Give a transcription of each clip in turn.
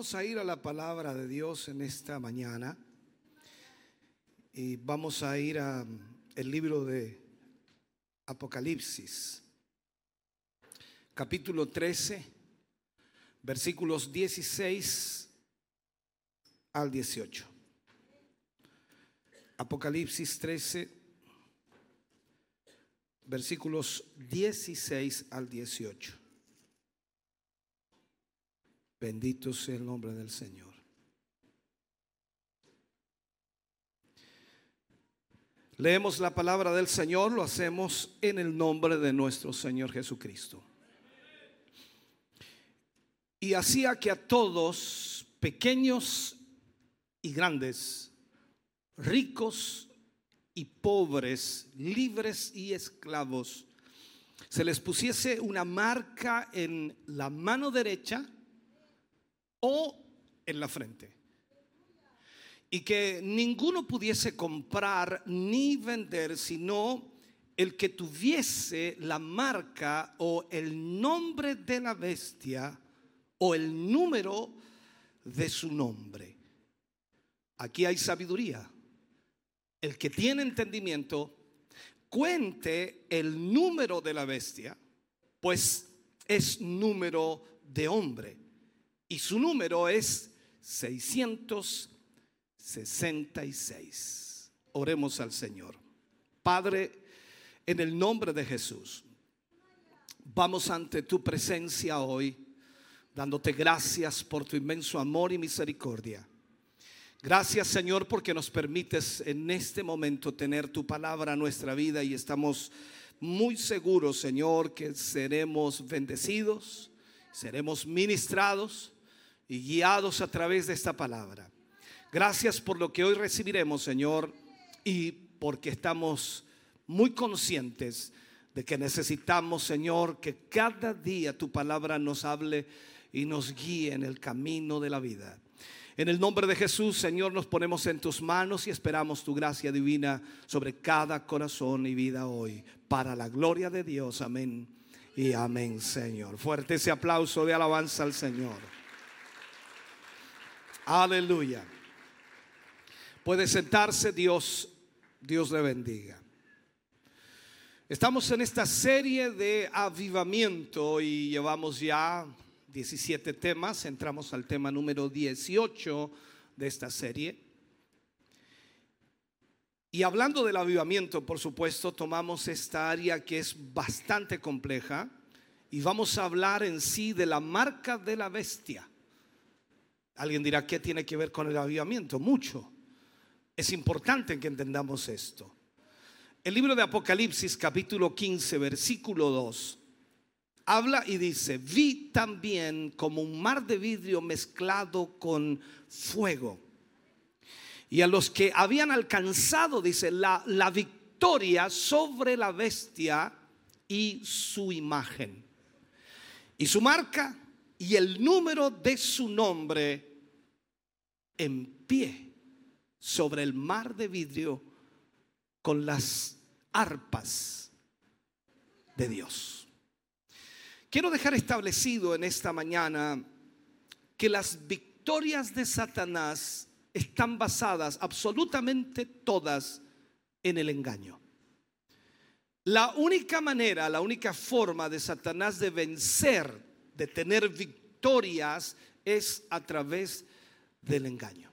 Vamos a ir a la palabra de Dios en esta mañana y vamos a ir al libro de Apocalipsis, capítulo 13, versículos 16 al 18. Apocalipsis 13, versículos 16 al 18. Bendito sea el nombre del Señor. Leemos la palabra del Señor, lo hacemos en el nombre de nuestro Señor Jesucristo. Y hacía que a todos, pequeños y grandes, ricos y pobres, libres y esclavos, se les pusiese una marca en la mano derecha o en la frente. Y que ninguno pudiese comprar ni vender, sino el que tuviese la marca o el nombre de la bestia o el número de su nombre. Aquí hay sabiduría. El que tiene entendimiento, cuente el número de la bestia, pues es número de hombre y su número es 666. Oremos al Señor. Padre, en el nombre de Jesús, vamos ante tu presencia hoy, dándote gracias por tu inmenso amor y misericordia. Gracias Señor porque nos permites en este momento tener tu palabra en nuestra vida y estamos muy seguros Señor que seremos bendecidos, seremos ministrados y guiados a través de esta palabra. Gracias por lo que hoy recibiremos, Señor, y porque estamos muy conscientes de que necesitamos, Señor, que cada día tu palabra nos hable y nos guíe en el camino de la vida. En el nombre de Jesús, Señor, nos ponemos en tus manos y esperamos tu gracia divina sobre cada corazón y vida hoy, para la gloria de Dios. Amén y amén, Señor. Fuerte ese aplauso de alabanza al Señor. Aleluya. Puede sentarse, Dios, Dios le bendiga. Estamos en esta serie de avivamiento y llevamos ya 17 temas. Entramos al tema número 18 de esta serie. Y hablando del avivamiento, por supuesto, tomamos esta área que es bastante compleja y vamos a hablar en sí de la marca de la bestia. Alguien dirá, ¿qué tiene que ver con el avivamiento? Mucho. Es importante que entendamos esto. El libro de Apocalipsis capítulo 15 versículo 2 habla y dice, vi también como un mar de vidrio mezclado con fuego. Y a los que habían alcanzado, dice, la, la victoria sobre la bestia y su imagen. Y su marca y el número de su nombre en pie sobre el mar de vidrio con las arpas de Dios. Quiero dejar establecido en esta mañana que las victorias de Satanás están basadas absolutamente todas en el engaño. La única manera, la única forma de Satanás de vencer, de tener victorias, es a través del engaño.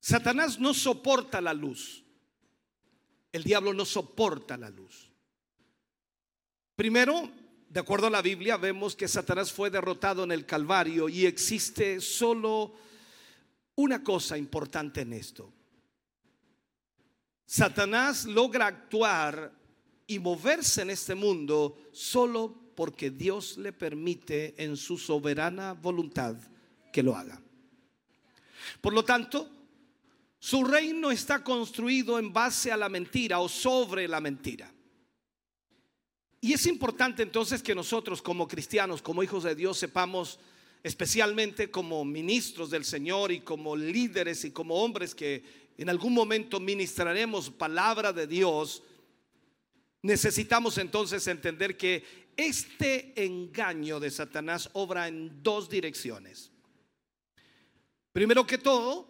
Satanás no soporta la luz. El diablo no soporta la luz. Primero, de acuerdo a la Biblia, vemos que Satanás fue derrotado en el Calvario y existe solo una cosa importante en esto. Satanás logra actuar y moverse en este mundo solo porque Dios le permite en su soberana voluntad que lo haga. Por lo tanto, su reino está construido en base a la mentira o sobre la mentira. Y es importante entonces que nosotros como cristianos, como hijos de Dios, sepamos, especialmente como ministros del Señor y como líderes y como hombres que en algún momento ministraremos palabra de Dios, necesitamos entonces entender que este engaño de Satanás obra en dos direcciones. Primero que todo,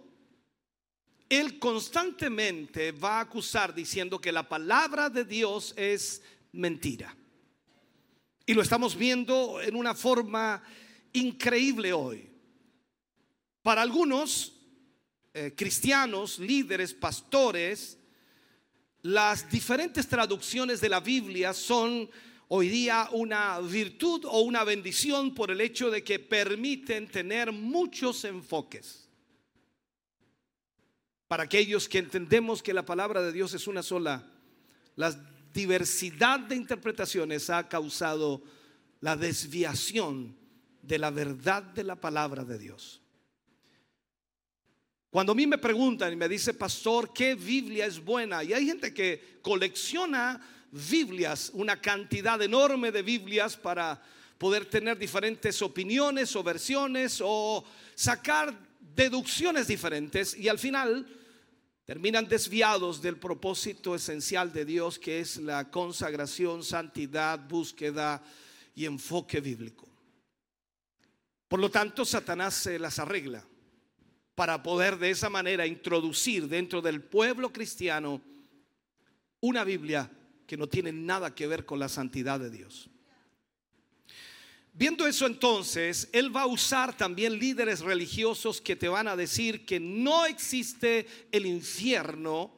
él constantemente va a acusar diciendo que la palabra de Dios es mentira. Y lo estamos viendo en una forma increíble hoy. Para algunos eh, cristianos, líderes, pastores, las diferentes traducciones de la Biblia son hoy día una virtud o una bendición por el hecho de que permiten tener muchos enfoques. Para aquellos que entendemos que la palabra de Dios es una sola, la diversidad de interpretaciones ha causado la desviación de la verdad de la palabra de Dios. Cuando a mí me preguntan y me dice, pastor, ¿qué Biblia es buena? Y hay gente que colecciona Biblias, una cantidad enorme de Biblias para poder tener diferentes opiniones o versiones o sacar deducciones diferentes y al final terminan desviados del propósito esencial de Dios que es la consagración, santidad, búsqueda y enfoque bíblico. Por lo tanto, Satanás se las arregla para poder de esa manera introducir dentro del pueblo cristiano una Biblia que no tiene nada que ver con la santidad de Dios. Viendo eso entonces, Él va a usar también líderes religiosos que te van a decir que no existe el infierno,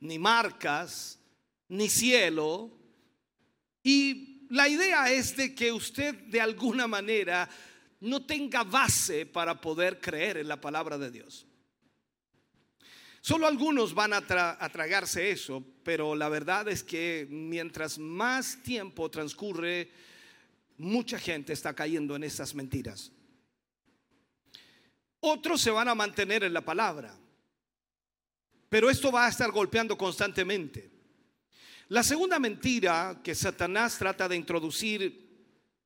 ni marcas, ni cielo. Y la idea es de que usted de alguna manera no tenga base para poder creer en la palabra de Dios. Solo algunos van a, tragarse eso, pero la verdad es que mientras más tiempo transcurre, mucha gente está cayendo en esas mentiras. Otros se van a mantener en la palabra, pero esto va a estar golpeando constantemente. La segunda mentira que Satanás trata de introducir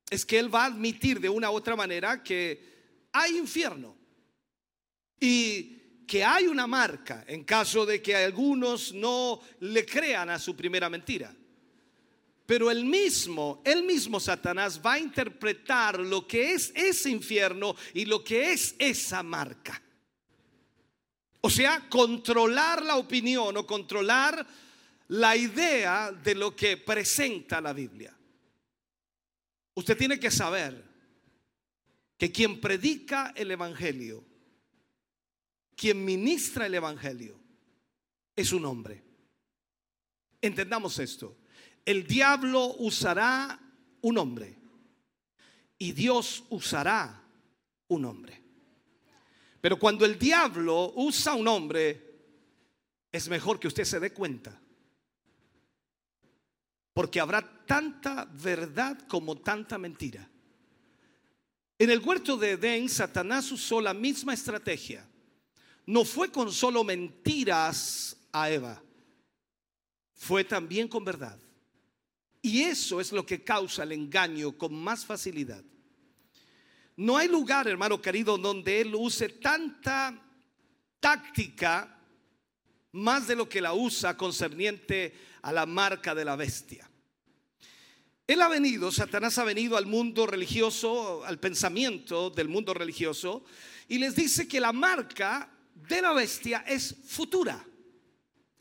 es que él va a admitir de una u otra manera que hay infierno y que hay una marca en caso de que algunos no le crean a su primera mentira. Pero el mismo, el mismo Satanás va a interpretar lo que es ese infierno y lo que es esa marca. O sea, controlar la opinión o controlar la idea de lo que presenta la Biblia. Usted tiene que saber que quien predica el Evangelio, quien ministra el Evangelio, es un hombre. Entendamos esto. El diablo usará un hombre y Dios usará un hombre. Pero cuando el diablo usa un hombre, es mejor que usted se dé cuenta porque habrá tanta verdad como tanta mentira. En el huerto de Edén, Satanás usó la misma estrategia. No fue con solo mentiras a Eva, fue también con verdad. Y eso es lo que causa el engaño con más facilidad. No hay lugar, hermano querido, donde él use tanta táctica más de lo que la usa concerniente a la marca de la bestia. Él ha venido, Satanás ha venido al mundo religioso, al pensamiento del mundo religioso, y les dice que la marca de la bestia es futura.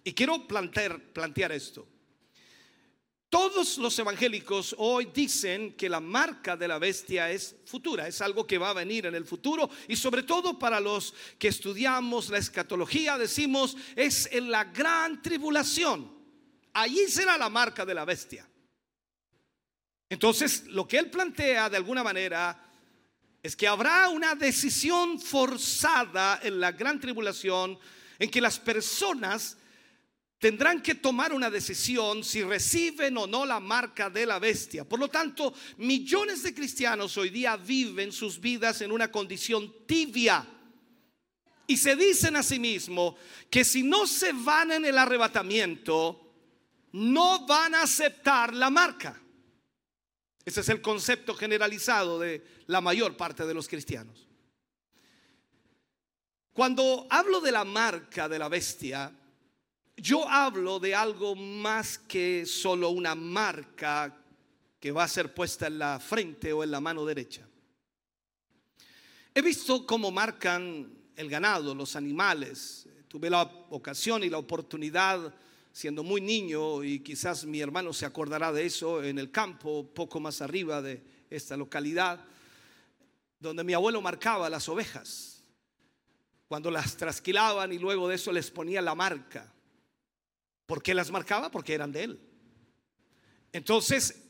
Y quiero plantear, esto. Todos los evangélicos hoy dicen que la marca de la bestia es futura, es algo que va a venir en el futuro y sobre todo para los que estudiamos la escatología decimos es en la gran tribulación. Allí será la marca de la bestia. Entonces, lo que él plantea de alguna manera es que habrá una decisión forzada en la gran tribulación en que las personas tendrán que tomar una decisión si reciben o no la marca de la bestia. Por lo tanto, millones de cristianos hoy día viven sus vidas en una condición tibia. Y se dicen a sí mismos que si no se van en el arrebatamiento, no van a aceptar la marca. Ese es el concepto generalizado de la mayor parte de los cristianos. Cuando hablo de la marca de la bestia, yo hablo de algo más que solo una marca que va a ser puesta en la frente o en la mano derecha. He visto cómo marcan el ganado, los animales. Tuve la ocasión y la oportunidad, siendo muy niño, y quizás mi hermano se acordará de eso, en el campo, poco más arriba de esta localidad, donde mi abuelo marcaba las ovejas. Cuando las trasquilaban y luego de eso les ponía la marca. ¿Por qué las marcaba? Porque eran de él. Entonces,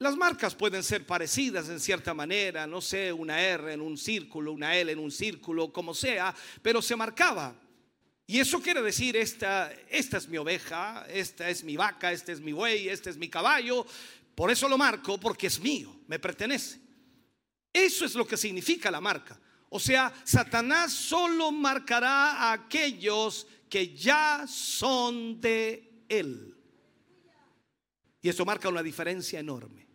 las marcas pueden ser parecidas en cierta manera, no sé, una R en un círculo, una L en un círculo, como sea, pero se marcaba. Y eso quiere decir, esta, esta es mi oveja, esta es mi vaca, este es mi buey, este es mi caballo. Por eso lo marco, porque es mío, me pertenece. Eso es lo que significa la marca. O sea, Satanás solo marcará a aquellos que ya son de él. Y eso marca una diferencia enorme.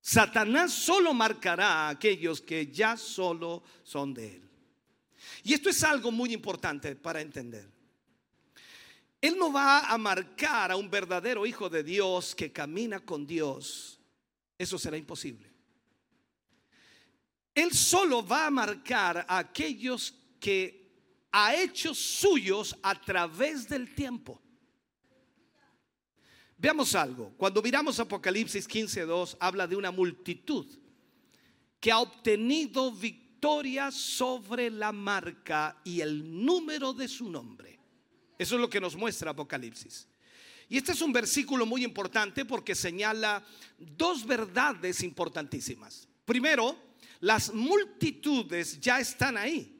Satanás solo marcará a aquellos que ya solo son de él. Y esto es algo muy importante para entender. Él no va a marcar a un verdadero hijo de Dios que camina con Dios. Eso será imposible. Él solo va a marcar a aquellos que ha hecho suyos a través del tiempo. Veamos algo. Cuando miramos Apocalipsis 15:2, habla de una multitud que ha obtenido victoria sobre la marca y el número de su nombre. Eso es lo que nos muestra Apocalipsis. Y este es un versículo muy importante porque señala dos verdades importantísimas. Primero, las multitudes ya están ahí,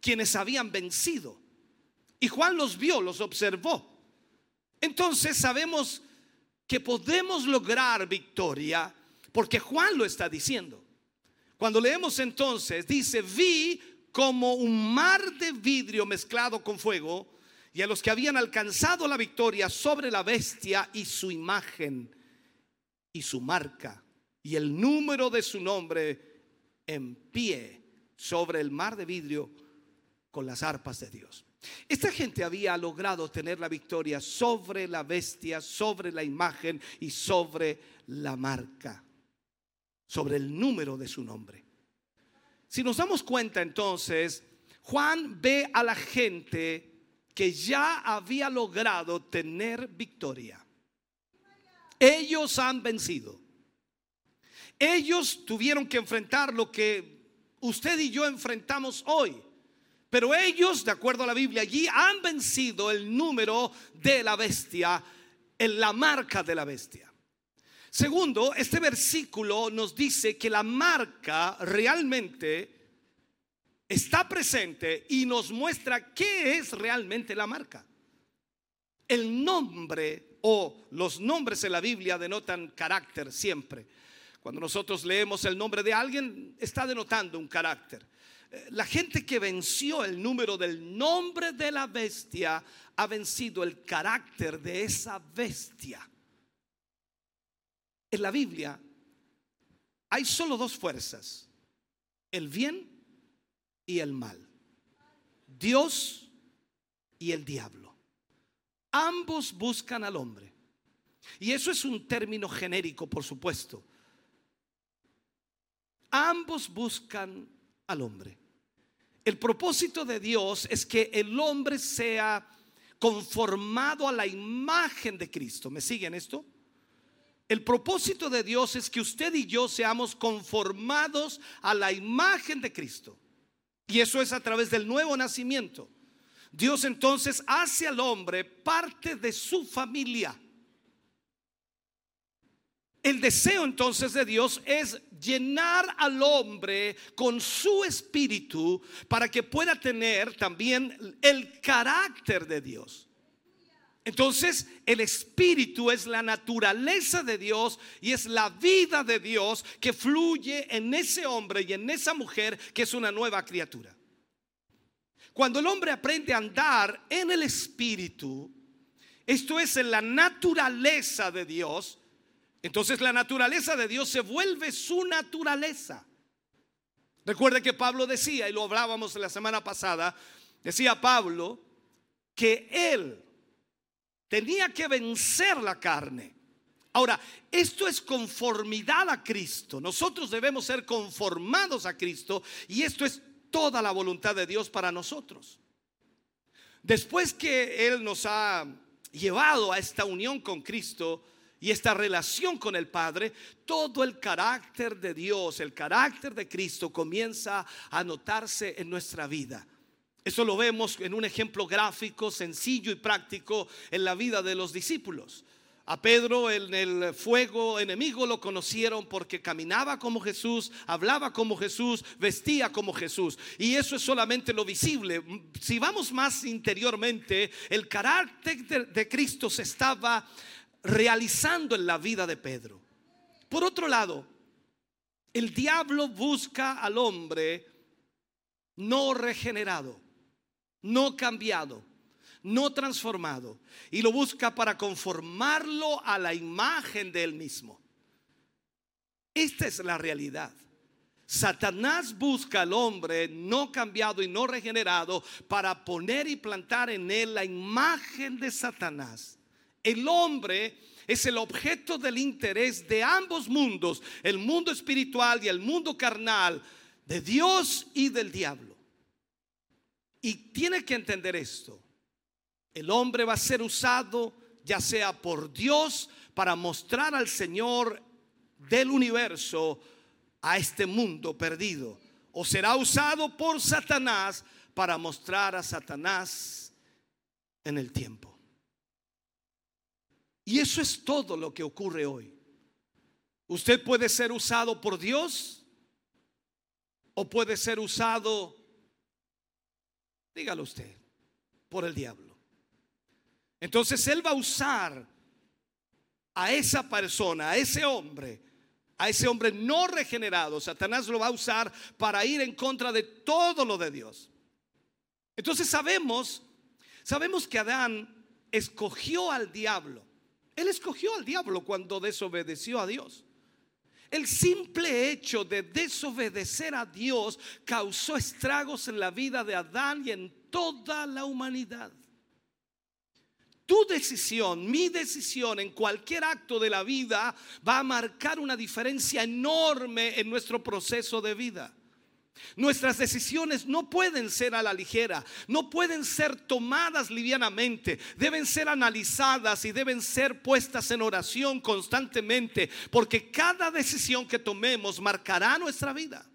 quienes habían vencido. Y Juan los vio, los observó. Entonces sabemos que podemos lograr victoria porque Juan lo está diciendo. Cuando leemos entonces, dice, vi como un mar de vidrio mezclado con fuego y a los que habían alcanzado la victoria sobre la bestia y su imagen y su marca y el número de su nombre en pie sobre el mar de vidrio con las arpas de Dios. Esta gente había logrado tener la victoria sobre la bestia, sobre la imagen y sobre la marca, sobre el número de su nombre. Si nos damos cuenta entonces, Juan ve a la gente que ya había logrado tener victoria. Ellos han vencido. Ellos tuvieron que enfrentar lo que usted y yo enfrentamos hoy. Pero ellos, de acuerdo a la Biblia, allí han vencido el número de la bestia, en la marca de la bestia. Segundo, este versículo nos dice que la marca realmente está presente y nos muestra qué es realmente la marca. El nombre o los nombres en la Biblia denotan carácter siempre. Cuando nosotros leemos el nombre de alguien, está denotando un carácter la gente que venció el número del nombre de la bestia ha vencido el carácter de esa bestia. En la Biblia hay solo dos fuerzas, el bien y el mal, Dios y el diablo. Ambos buscan al hombre. Y eso es un término genérico, por supuesto. Ambos buscan al hombre. El propósito de Dios es que el hombre sea conformado a la imagen de Cristo. ¿Me siguen esto? El propósito de Dios es que usted y yo seamos conformados a la imagen de Cristo. Y eso es a través del nuevo nacimiento. Dios entonces hace al hombre parte de su familia. El deseo entonces de Dios es llenar al hombre con su espíritu para que pueda tener también el carácter de Dios. Entonces, el espíritu es la naturaleza de Dios y es la vida de Dios que fluye en ese hombre y en esa mujer que es una nueva criatura. Cuando el hombre aprende a andar en el Espíritu, esto es en la naturaleza de Dios, entonces la naturaleza de Dios se vuelve su naturaleza. Recuerde que Pablo decía, y lo hablábamos la semana pasada, decía Pablo que él tenía que vencer la carne. Ahora, esto es conformidad a Cristo. Nosotros debemos ser conformados a Cristo y esto es toda la voluntad de Dios para nosotros. Después que Él nos ha llevado a esta unión con Cristo, y esta relación con el Padre, todo el carácter de Dios, el carácter de Cristo comienza a notarse en nuestra vida. Eso lo vemos en un ejemplo gráfico, sencillo y práctico en la vida de los discípulos. A Pedro en el fuego enemigo lo conocieron porque caminaba como Jesús, hablaba como Jesús, vestía como Jesús. Y eso es solamente lo visible. Si vamos más interiormente, el carácter de, Cristo se estaba realizando en la vida de Pedro. Por otro lado, el diablo busca al hombre no regenerado, no cambiado, no transformado, y lo busca para conformarlo a la imagen de él mismo. Esta es la realidad. Satanás busca al hombre no cambiado y no regenerado para poner y plantar en él la imagen de Satanás el hombre es el objeto del interés de ambos mundos, el mundo espiritual y el mundo carnal, de Dios y del diablo. Y tiene que entender esto. El hombre va a ser usado ya sea por Dios para mostrar al Señor del universo a este mundo perdido. O será usado por Satanás para mostrar a Satanás en el tiempo. Y eso es todo lo que ocurre hoy. Usted puede ser usado por Dios o puede ser usado, dígalo usted, por el diablo. Entonces Él va a usar a esa persona, a ese hombre, a ese hombre no regenerado. Satanás lo va a usar para ir en contra de todo lo de Dios. Entonces sabemos, sabemos que Adán escogió al diablo. Él escogió al diablo cuando desobedeció a Dios. El simple hecho de desobedecer a Dios causó estragos en la vida de Adán y en toda la humanidad. Tu decisión, mi decisión en cualquier acto de la vida va a marcar una diferencia enorme en nuestro proceso de vida. Nuestras decisiones no pueden ser a la ligera, no pueden ser tomadas livianamente, deben ser analizadas y deben ser puestas en oración constantemente, porque cada decisión que tomemos marcará nuestra vida.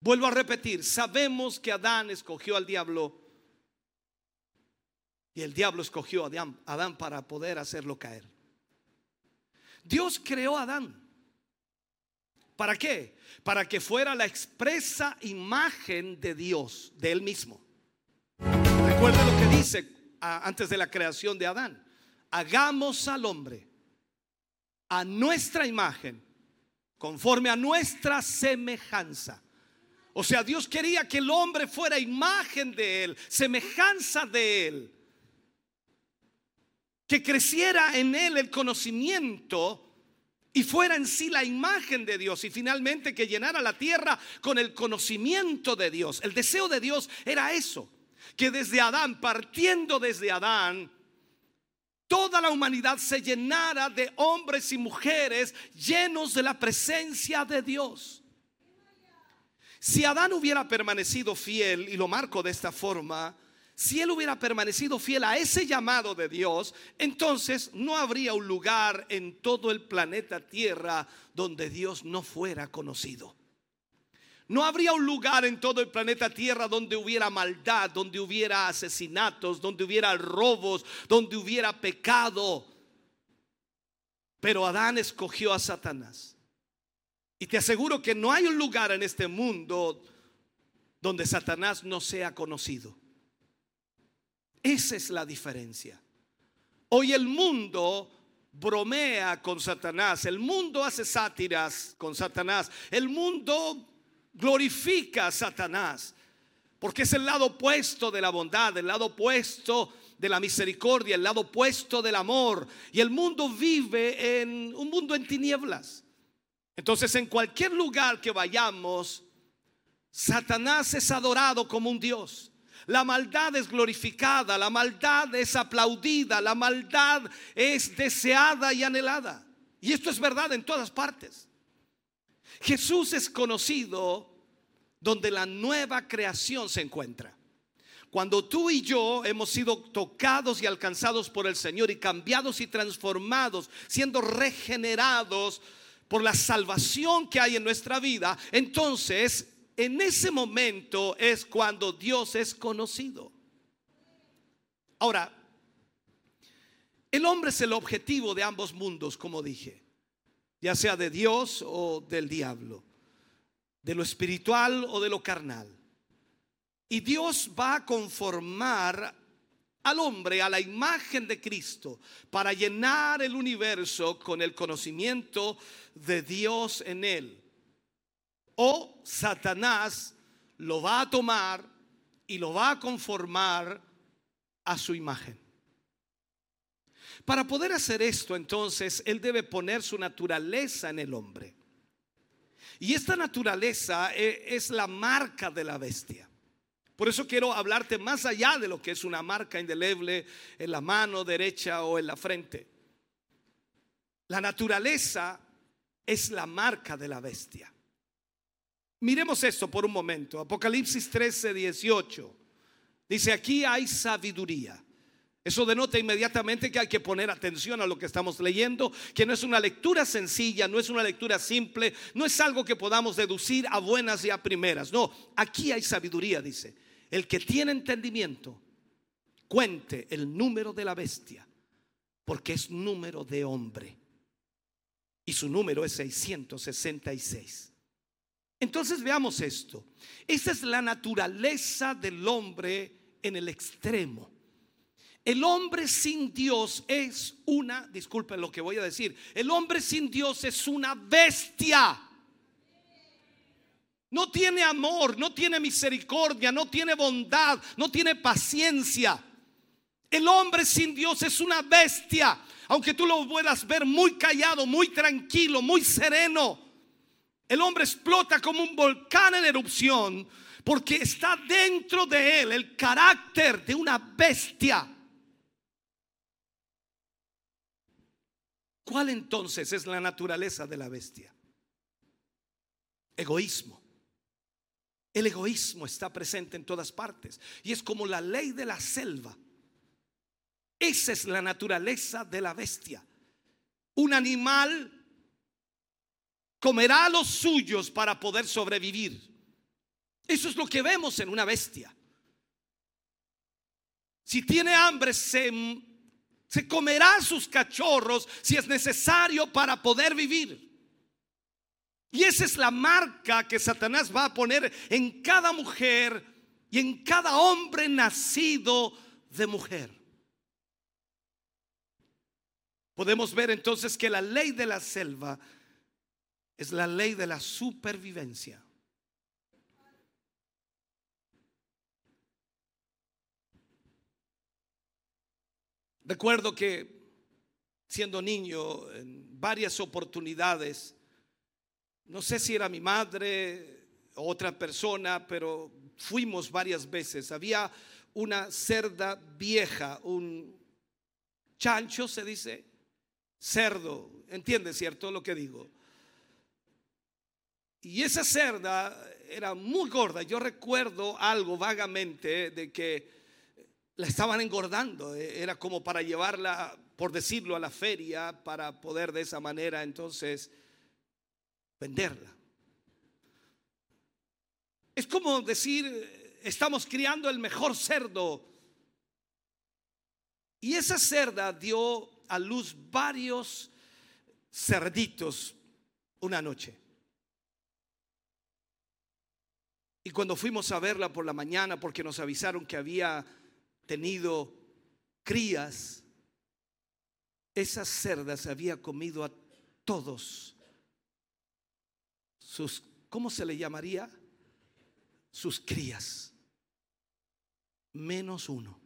Vuelvo a repetir, sabemos que Adán escogió al diablo y el diablo escogió a Adán, para poder hacerlo caer. Dios creó a Adán. ¿Para qué? Para que fuera la expresa imagen de Dios, de Él mismo. Recuerde lo que dice antes de la creación de Adán. Hagamos al hombre a nuestra imagen, conforme a nuestra semejanza. O sea, Dios quería que el hombre fuera imagen de Él, semejanza de Él. Que creciera en Él el conocimiento y fuera en sí la imagen de Dios y finalmente que llenara la tierra con el conocimiento de Dios. El deseo de Dios era eso, que desde Adán, partiendo desde Adán, toda la humanidad se llenara de hombres y mujeres llenos de la presencia de Dios. Si Adán hubiera permanecido fiel, y lo marco de esta forma, si él hubiera permanecido fiel a ese llamado de Dios, entonces no habría un lugar en todo el planeta Tierra donde Dios no fuera conocido. No habría un lugar en todo el planeta Tierra donde hubiera maldad, donde hubiera asesinatos, donde hubiera robos, donde hubiera pecado. Pero Adán escogió a Satanás. Y te aseguro que no hay un lugar en este mundo donde Satanás no sea conocido. Esa es la diferencia. Hoy el mundo bromea con Satanás, el mundo hace sátiras con Satanás, el mundo glorifica a Satanás. porque es el lado opuesto de la bondad, el lado opuesto de la misericordia, el lado opuesto del amor. Y el mundo vive en un mundo en tinieblas. Entonces en cualquier lugar que vayamos, Satanás es adorado como un Dios. La maldad es glorificada, la maldad es aplaudida, la maldad es deseada y anhelada. Y esto es verdad en todas partes. Jesús es conocido donde la nueva creación se encuentra. Cuando tú y yo hemos sido tocados y alcanzados por el Señor y cambiados y transformados, siendo regenerados por la salvación que hay en nuestra vida, entonces en ese momento es cuando Dios es conocido. Ahora, el hombre es el objetivo de ambos mundos, como dije, ya sea de Dios o del diablo, de lo espiritual o de lo carnal. Y Dios va a conformar al hombre a la imagen de Cristo para llenar el universo con el conocimiento de Dios en él o Satanás lo va a tomar y lo va a conformar a su imagen. Para poder hacer esto, entonces, él debe poner su naturaleza en el hombre. Y esta naturaleza e, es la marca de la bestia. Por eso quiero hablarte más allá de lo que es una marca indeleble en la mano derecha o en la frente. La naturaleza es la marca de la bestia. Miremos esto por un momento. Apocalipsis 13, 18. Dice, aquí hay sabiduría. Eso denota inmediatamente que hay que poner atención a lo que estamos leyendo, que no es una lectura sencilla, no es una lectura simple, no es algo que podamos deducir a buenas y a primeras. No, aquí hay sabiduría, dice. El que tiene entendimiento, cuente el número de la bestia, porque es número de hombre. Y su número es 666. Entonces veamos esto. Esa es la naturaleza del hombre en el extremo. El hombre sin Dios es una, disculpen lo que voy a decir, el hombre sin Dios es una bestia. No tiene amor, no tiene misericordia, no tiene bondad, no tiene paciencia. El hombre sin Dios es una bestia, aunque tú lo puedas ver muy callado, muy tranquilo, muy sereno. El hombre explota como un volcán en erupción porque está dentro de él el carácter de una bestia. ¿Cuál entonces es la naturaleza de la bestia? Egoísmo. El egoísmo está presente en todas partes y es como la ley de la selva. Esa es la naturaleza de la bestia. Un animal comerá a los suyos para poder sobrevivir. Eso es lo que vemos en una bestia. Si tiene hambre, se, se comerá sus cachorros si es necesario para poder vivir. Y esa es la marca que Satanás va a poner en cada mujer y en cada hombre nacido de mujer. Podemos ver entonces que la ley de la selva es la ley de la supervivencia. Recuerdo que siendo niño, en varias oportunidades, no sé si era mi madre o otra persona, pero fuimos varias veces. Había una cerda vieja, un chancho se dice, cerdo, ¿entiende cierto lo que digo? Y esa cerda era muy gorda. Yo recuerdo algo vagamente de que la estaban engordando. Era como para llevarla, por decirlo, a la feria para poder de esa manera entonces venderla. Es como decir, estamos criando el mejor cerdo. Y esa cerda dio a luz varios cerditos una noche. Y cuando fuimos a verla por la mañana, porque nos avisaron que había tenido crías, esas cerdas había comido a todos sus, ¿cómo se le llamaría? Sus crías. menos uno.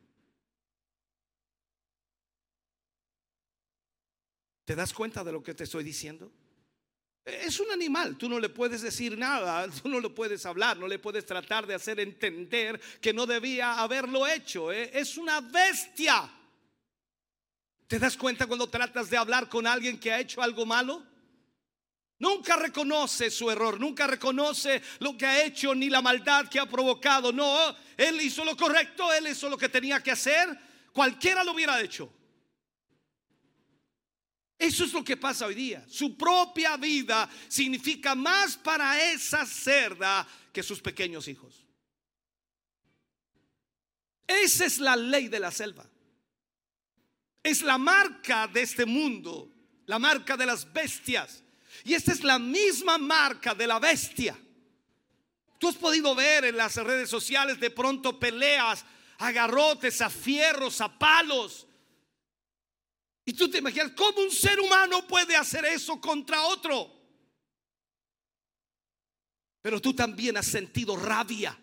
¿Te das cuenta de lo que te estoy diciendo? Es un animal, tú no le puedes decir nada, tú no le puedes hablar, no le puedes tratar de hacer entender que no debía haberlo hecho. ¿eh? Es una bestia. ¿Te das cuenta cuando tratas de hablar con alguien que ha hecho algo malo? Nunca reconoce su error, nunca reconoce lo que ha hecho ni la maldad que ha provocado. No, él hizo lo correcto, él hizo lo que tenía que hacer. Cualquiera lo hubiera hecho. Eso es lo que pasa hoy día. Su propia vida significa más para esa cerda que sus pequeños hijos. Esa es la ley de la selva. Es la marca de este mundo, la marca de las bestias. Y esta es la misma marca de la bestia. Tú has podido ver en las redes sociales de pronto peleas, agarrotes, a fierros, a palos y tú te imaginas, ¿cómo un ser humano puede hacer eso contra otro? Pero tú también has sentido rabia.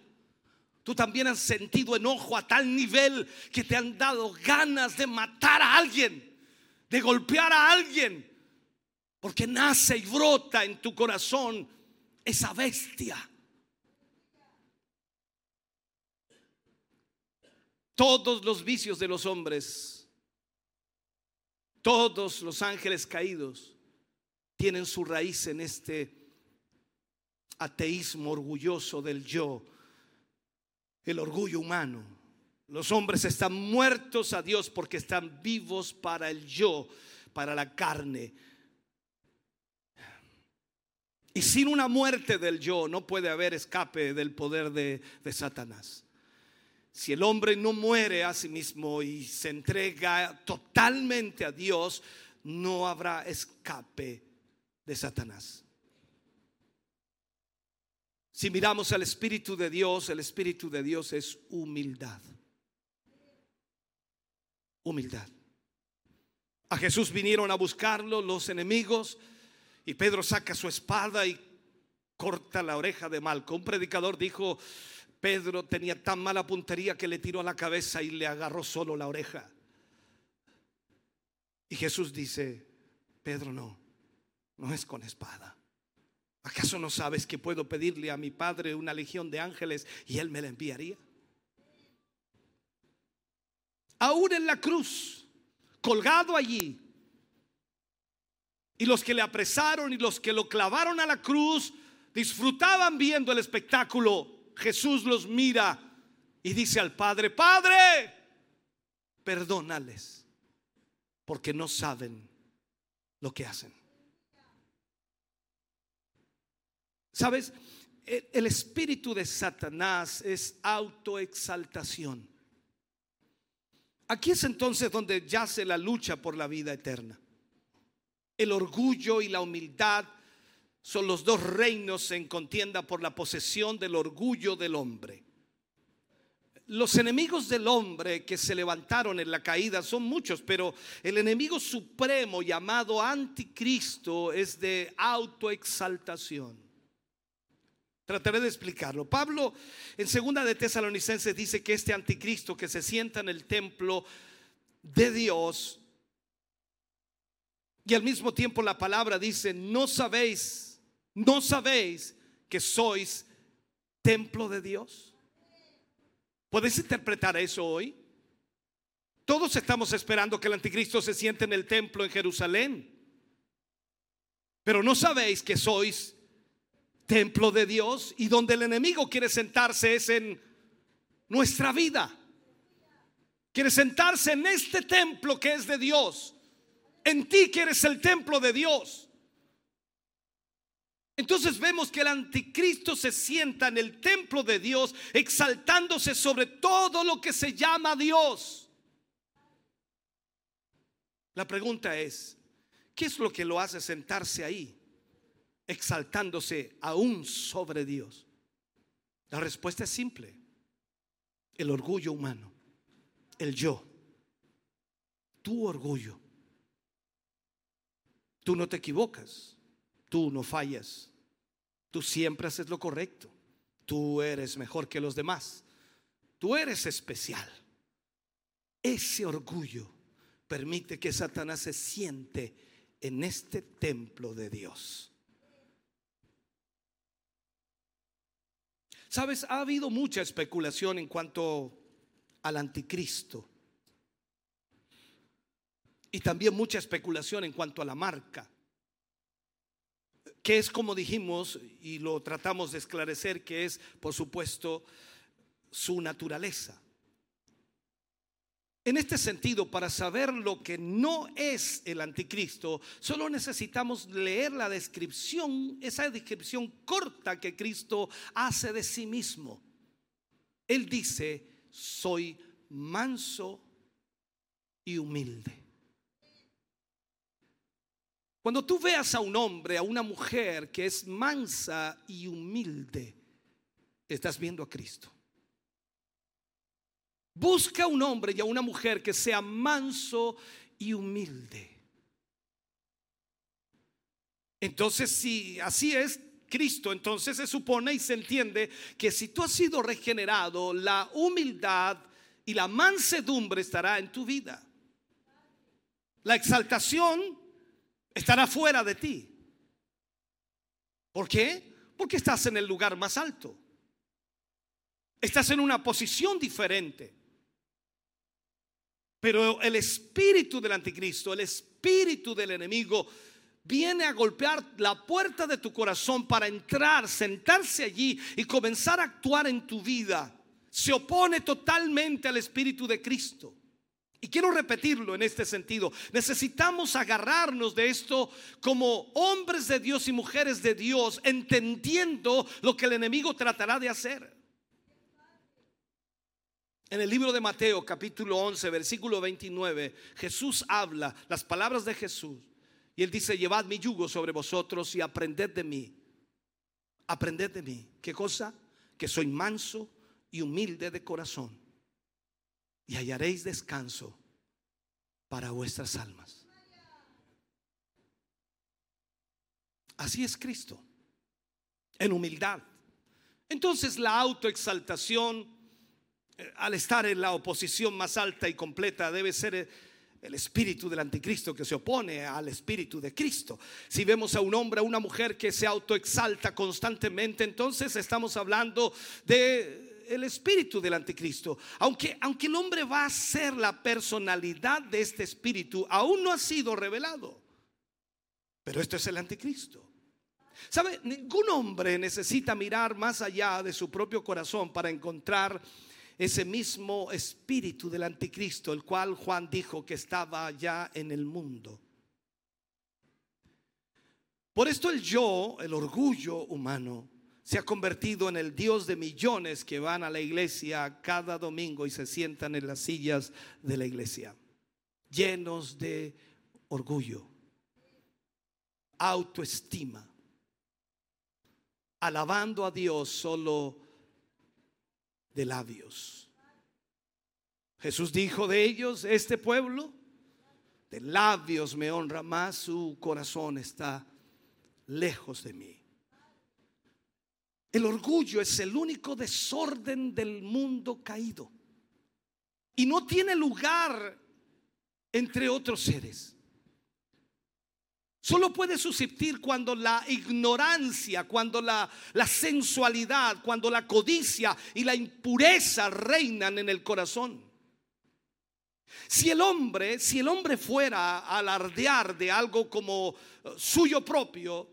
Tú también has sentido enojo a tal nivel que te han dado ganas de matar a alguien, de golpear a alguien, porque nace y brota en tu corazón esa bestia. Todos los vicios de los hombres todos los ángeles caídos tienen su raíz en este ateísmo orgulloso del yo, el orgullo humano. Los hombres están muertos a Dios porque están vivos para el yo, para la carne. Y sin una muerte del yo no puede haber escape del poder de, Satanás. Si el hombre no muere a sí mismo y se entrega totalmente a Dios, no habrá escape de Satanás. Si miramos al Espíritu de Dios, el Espíritu de Dios es humildad. Humildad. A Jesús vinieron a buscarlo los enemigos y Pedro saca su espada y corta la oreja de Malco. Un predicador dijo, Pedro tenía tan mala puntería que le tiró a la cabeza y le agarró solo la oreja. Y Jesús dice, Pedro no, no es con espada. ¿Acaso no sabes que puedo pedirle a mi Padre una legión de ángeles y Él me la enviaría? Aún en la cruz, colgado allí, y los que le apresaron y los que lo clavaron a la cruz disfrutaban viendo el espectáculo Jesús los mira y dice al Padre, Padre, perdónales, porque no saben lo que hacen. ¿Sabes? El espíritu de Satanás es autoexaltación. Aquí es entonces donde yace la lucha por la vida eterna. El orgullo y la humildad son los dos reinos en contienda por la posesión del orgullo del hombre. Los enemigos del hombre que se levantaron en la caída son muchos, pero el enemigo supremo llamado anticristo es de autoexaltación. Trataré de explicarlo. Pablo en segunda de Tesalonicenses dice que este anticristo que se sienta en el templo de Dios y al mismo tiempo la palabra dice, no sabéis ¿No sabéis que sois templo de Dios? ¿Puedes interpretar eso hoy? Todos estamos esperando que el anticristo se siente en el templo en Jerusalén. Pero no sabéis que sois templo de Dios y donde el enemigo quiere sentarse es en nuestra vida. Quiere sentarse en este templo que es de Dios. En ti que eres el templo de Dios. Entonces vemos que el anticristo se sienta en el templo de Dios exaltándose sobre todo lo que se llama Dios. La pregunta es, ¿qué es lo que lo hace sentarse ahí, exaltándose aún sobre Dios? La respuesta es simple, el orgullo humano, el yo, tu orgullo. Tú no te equivocas. Tú no fallas. Tú siempre haces lo correcto. Tú eres mejor que los demás. tú eres especial. Ese orgullo permite que Satanás se siente en este templo de Dios. Sabes, ha habido mucha especulación en cuanto al anticristo. Y también mucha especulación en cuanto a la marca. Que es como dijimos y lo tratamos de esclarecer, que es, por supuesto, su naturaleza. En este sentido, para saber lo que no es el anticristo, solo necesitamos leer la descripción, esa descripción corta que Cristo hace de sí mismo. Él dice, soy manso y humilde. Cuando tú veas a un hombre, a una mujer que es mansa y humilde, estás viendo a Cristo. Busca un hombre y a una mujer que sea manso y humilde. Entonces, si así es Cristo, entonces se supone y se entiende que si tú has sido regenerado, la humildad y la mansedumbre estará en tu vida. La exaltación estará fuera de ti. ¿Por qué? Porque estás en el lugar más alto. Estás en una posición diferente. Pero el espíritu del anticristo, el espíritu del enemigo, viene a golpear la puerta de tu corazón para entrar, sentarse allí y comenzar a actuar en tu vida. Se opone totalmente al espíritu de Cristo. Y quiero repetirlo en este sentido. Necesitamos agarrarnos de esto como hombres de Dios y mujeres de Dios, entendiendo lo que el enemigo tratará de hacer. En el libro de Mateo capítulo 11 versículo 29 Jesús habla las palabras de Jesús y él dice, llevad mi yugo sobre vosotros y aprended de mí. Aprended de mí. ¿Qué cosa? Que soy manso y humilde de corazón y hallaréis descanso para vuestras almas. Así es Cristo, en humildad. Entonces la autoexaltación eh, al estar en la oposición más alta y completa, debe ser eh, el espíritu del anticristo que se opone al espíritu de Cristo. Si vemos a un hombre, a una mujer que se autoexalta constantemente, entonces estamos hablando de el espíritu del anticristo. Aunque, aunque el hombre va a ser la personalidad de este espíritu, aún no ha sido revelado. Pero esto es el anticristo. ¿Sabe? Ningún hombre necesita mirar más allá de su propio corazón para encontrar ese mismo espíritu del anticristo, el cual Juan dijo que estaba ya en el mundo. Por esto el yo, el orgullo humano, se ha convertido en el Dios de millones que van a la iglesia cada domingo y se sientan en las sillas de la iglesia, llenos de orgullo, autoestima, alabando a Dios solo de labios. Jesús dijo de ellos, este pueblo, de labios me honra más, su corazón está lejos de mí. El orgullo es el único desorden del mundo caído y no tiene lugar entre otros seres. Solo puede subsistir cuando la ignorancia, cuando la, la, sensualidad, cuando la codicia y la impureza reinan en el corazón. Si el hombre, si el hombre fuera a alardear de algo como eh, suyo propio,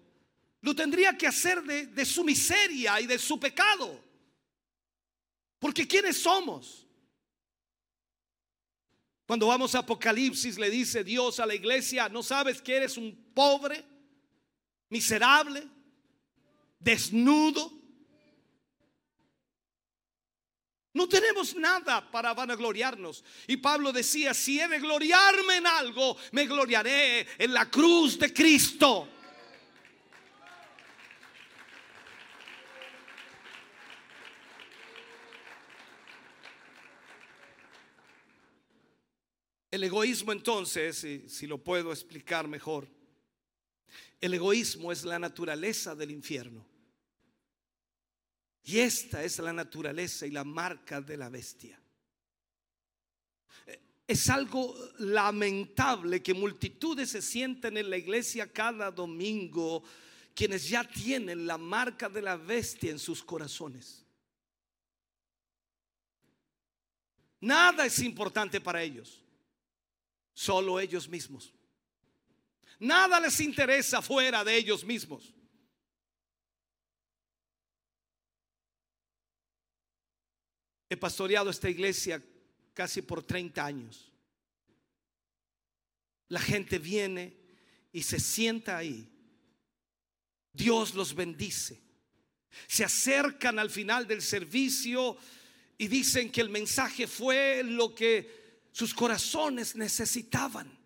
lo tendría que hacer de, de su miseria y de su pecado. Porque ¿quiénes somos? Cuando vamos a Apocalipsis le dice Dios a la iglesia, ¿no sabes que eres un pobre, miserable, desnudo? No tenemos nada para vanagloriarnos. Y Pablo decía, si he de gloriarme en algo, me gloriaré en la cruz de Cristo. El egoísmo entonces, si, lo puedo explicar mejor, el egoísmo es la naturaleza del infierno. Y esta es la naturaleza y la marca de la bestia. Es algo lamentable que multitudes se sienten en la iglesia cada domingo, quienes ya tienen la marca de la bestia en sus corazones. Nada es importante para ellos, solo ellos mismos. Nada les interesa fuera de ellos mismos. He pastoreado esta iglesia casi por 30 años. La gente viene y se sienta ahí. Dios los bendice. Se acercan al final del servicio y dicen que el mensaje fue lo que sus corazones necesitaban.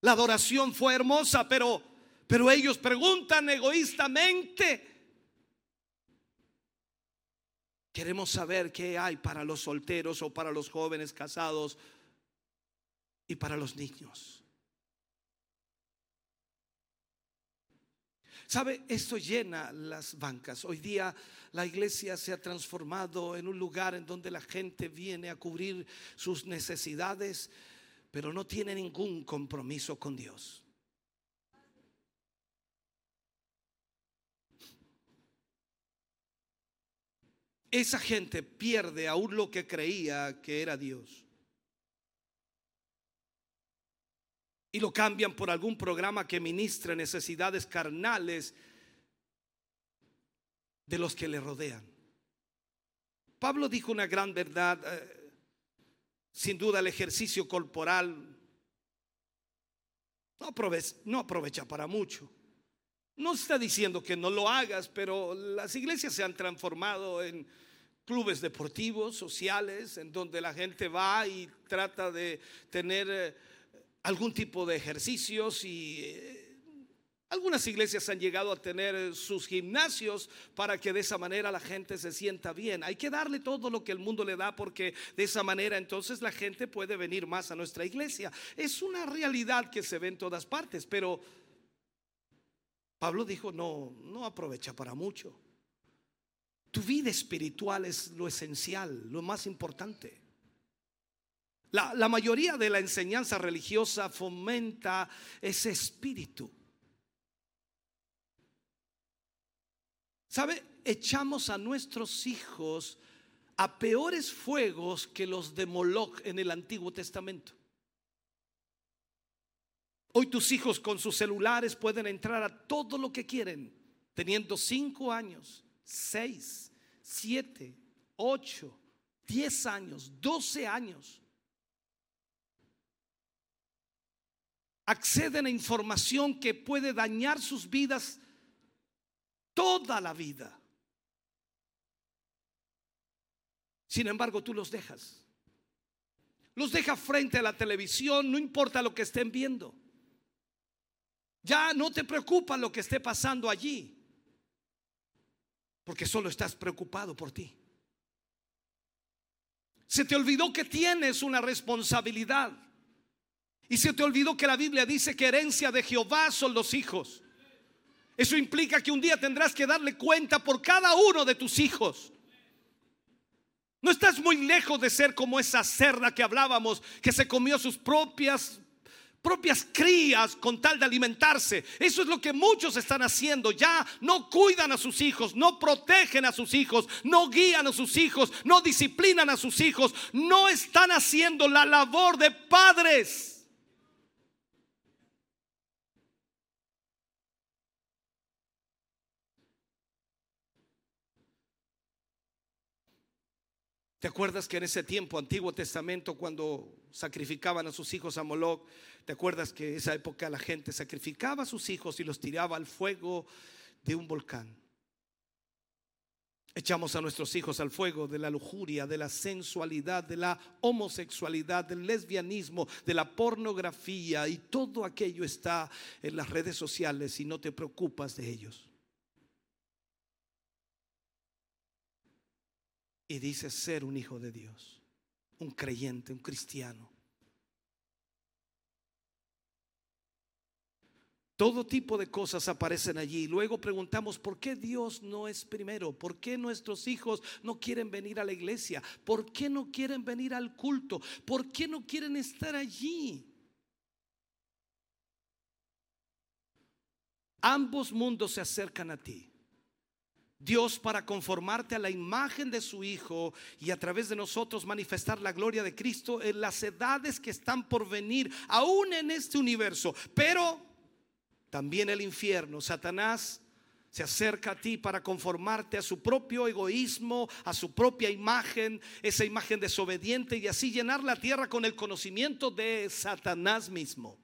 La adoración fue hermosa, pero pero ellos preguntan egoístamente Queremos saber qué hay para los solteros o para los jóvenes casados y para los niños. ¿Sabe? Esto llena las bancas. Hoy día la iglesia se ha transformado en un lugar en donde la gente viene a cubrir sus necesidades, pero no tiene ningún compromiso con Dios. esa gente pierde aún lo que creía que era Dios. Y lo cambian por algún programa que ministre necesidades carnales de los que le rodean. Pablo dijo una gran verdad, eh, sin duda el ejercicio corporal no aprovecha, para mucho. No está diciendo que no lo hagas, pero las iglesias se han transformado en clubes deportivos, sociales, en donde la gente va y trata de tener eh, algún tipo de ejercicios y eh, algunas iglesias han llegado a tener eh, sus gimnasios para que de esa manera la gente se sienta bien. Hay que darle todo lo que el mundo le da porque de esa manera entonces la gente puede venir más a nuestra iglesia. Es una realidad que se ve en todas partes, pero Pablo dijo, no, no aprovecha para mucho. Tu vida espiritual es lo esencial, lo más importante. La, mayoría de la enseñanza religiosa fomenta ese espíritu. ¿Sabe? Echamos a nuestros hijos a peores fuegos que los de Moloch en el Antiguo Testamento. Hoy tus hijos con sus celulares pueden entrar a todo lo que quieren, teniendo cinco años, seis, siete, ocho, diez años, doce años. Acceden a información que puede dañar sus vidas toda la vida. Sin embargo, tú los dejas. Los dejas frente a la televisión, no importa lo que estén viendo. Ya no te preocupa lo que esté pasando allí, porque solo estás preocupado por ti. Se te olvidó que tienes una responsabilidad. Y se te olvidó que la Biblia dice que herencia de Jehová son los hijos. Eso implica que un día tendrás que darle cuenta por cada uno de tus hijos. No estás muy lejos de ser como esa cerda que hablábamos, que se comió sus propias propias crías con tal de alimentarse. Eso es lo que muchos están haciendo. Ya no cuidan a sus hijos, no protegen a sus hijos, no guían a sus hijos, no disciplinan a sus hijos, no están haciendo la labor de padres. ¿Te acuerdas que en ese tiempo, Antiguo Testamento, cuando sacrificaban a sus hijos a Moloch, ¿te acuerdas que en esa época la gente sacrificaba a sus hijos y los tiraba al fuego de un volcán? Echamos a nuestros hijos al fuego de la lujuria, de la sensualidad, de la homosexualidad, del lesbianismo, de la pornografía y todo aquello está en las redes sociales y no te preocupas de ellos. Y dice ser un hijo de Dios, un creyente, un cristiano. Todo tipo de cosas aparecen allí. Luego preguntamos, ¿por qué Dios no es primero? ¿Por qué nuestros hijos no quieren venir a la iglesia? ¿Por qué no quieren venir al culto? ¿Por qué no quieren estar allí? Ambos mundos se acercan a ti. Dios para conformarte a la imagen de su Hijo y a través de nosotros manifestar la gloria de Cristo en las edades que están por venir, aún en este universo. Pero también el infierno, Satanás se acerca a ti para conformarte a su propio egoísmo, a su propia imagen, esa imagen desobediente y así llenar la tierra con el conocimiento de Satanás mismo.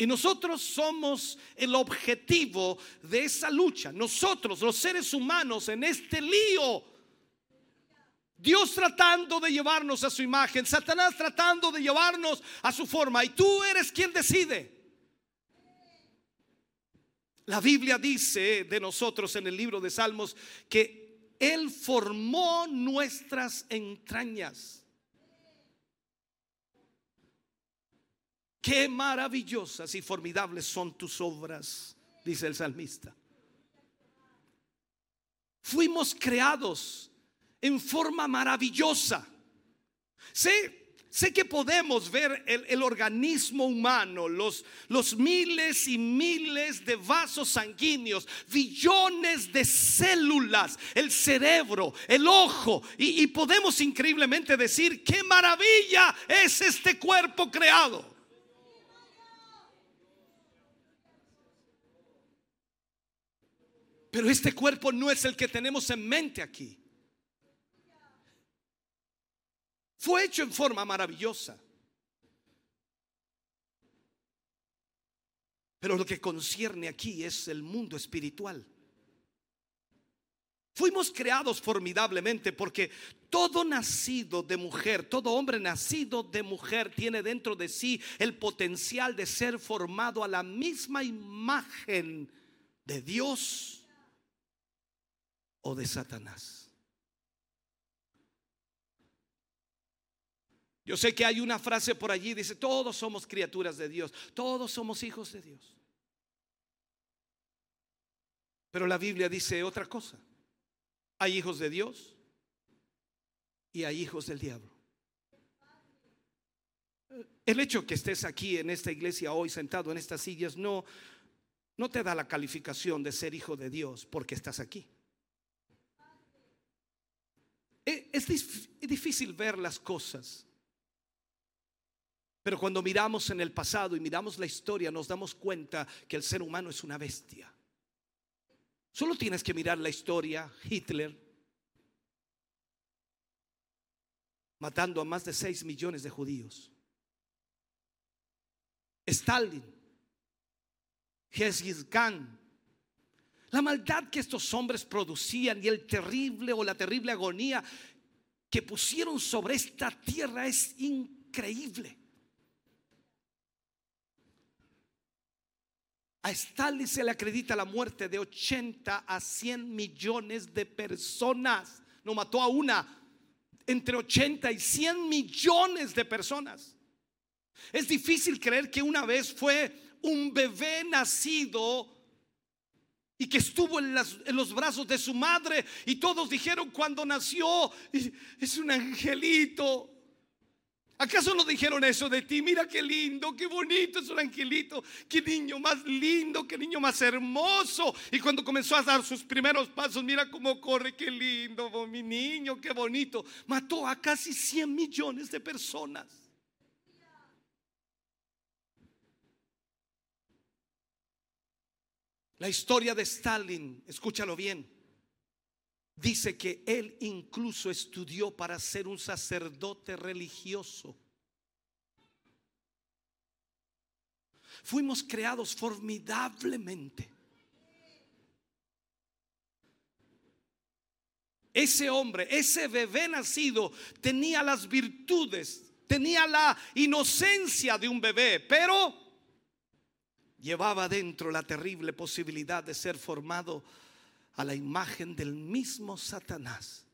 Y nosotros somos el objetivo de esa lucha. Nosotros, los seres humanos, en este lío. Dios tratando de llevarnos a su imagen, Satanás tratando de llevarnos a su forma. Y tú eres quien decide. La Biblia dice de nosotros en el libro de Salmos que Él formó nuestras entrañas. Qué maravillosas y formidables son tus obras, dice el salmista. Fuimos creados en forma maravillosa. Sé, sé que podemos ver el, organismo humano, los, miles y miles de vasos sanguíneos, billones de células, el cerebro, el ojo, y, y podemos increíblemente decir, qué maravilla es este cuerpo creado. Pero este cuerpo no es el que tenemos en mente aquí. Fue hecho en forma maravillosa. Pero lo que concierne aquí es el mundo espiritual. Fuimos creados formidablemente porque todo nacido de mujer, todo hombre nacido de mujer tiene dentro de sí el potencial de ser formado a la misma imagen de Dios de Satanás. Yo sé que hay una frase por allí, dice, todos somos criaturas de Dios, todos somos hijos de Dios. Pero la Biblia dice otra cosa. Hay hijos de Dios y hay hijos del diablo. El hecho que estés aquí en esta iglesia hoy sentado en estas sillas no no te da la calificación de ser hijo de Dios porque estás aquí. Eh, es difícil ver las cosas. Pero cuando miramos en el pasado y miramos la historia, nos damos cuenta que el ser humano es una bestia. Solo tienes que mirar la historia, Hitler, matando a más de 6 millones de judíos. Stalin, Genghis Khan, la maldad que estos hombres producían y el terrible o la terrible agonía que pusieron sobre esta tierra es increíble. A Stalin se le acredita la muerte de 80 a 100 millones de personas. No mató a una, entre 80 y 100 millones de personas. Es difícil creer que una vez fue un bebé nacido y que estuvo en, los brazos de su madre y todos dijeron cuando nació, es un angelito. ¿Acaso no dijeron eso de ti? Mira qué lindo, qué bonito es un angelito, qué niño más lindo, qué niño más hermoso. Y cuando comenzó a dar sus primeros pasos, mira cómo corre, qué lindo, mi niño, qué bonito. Mató a casi 100 millones de personas. La historia de Stalin, escúchalo bien, dice que él incluso estudió para ser un sacerdote religioso. Fuimos creados formidablemente. Ese hombre, ese bebé nacido tenía las virtudes, tenía la inocencia de un bebé, pero llevaba dentro la terrible posibilidad de ser formado a la imagen del mismo Satanás,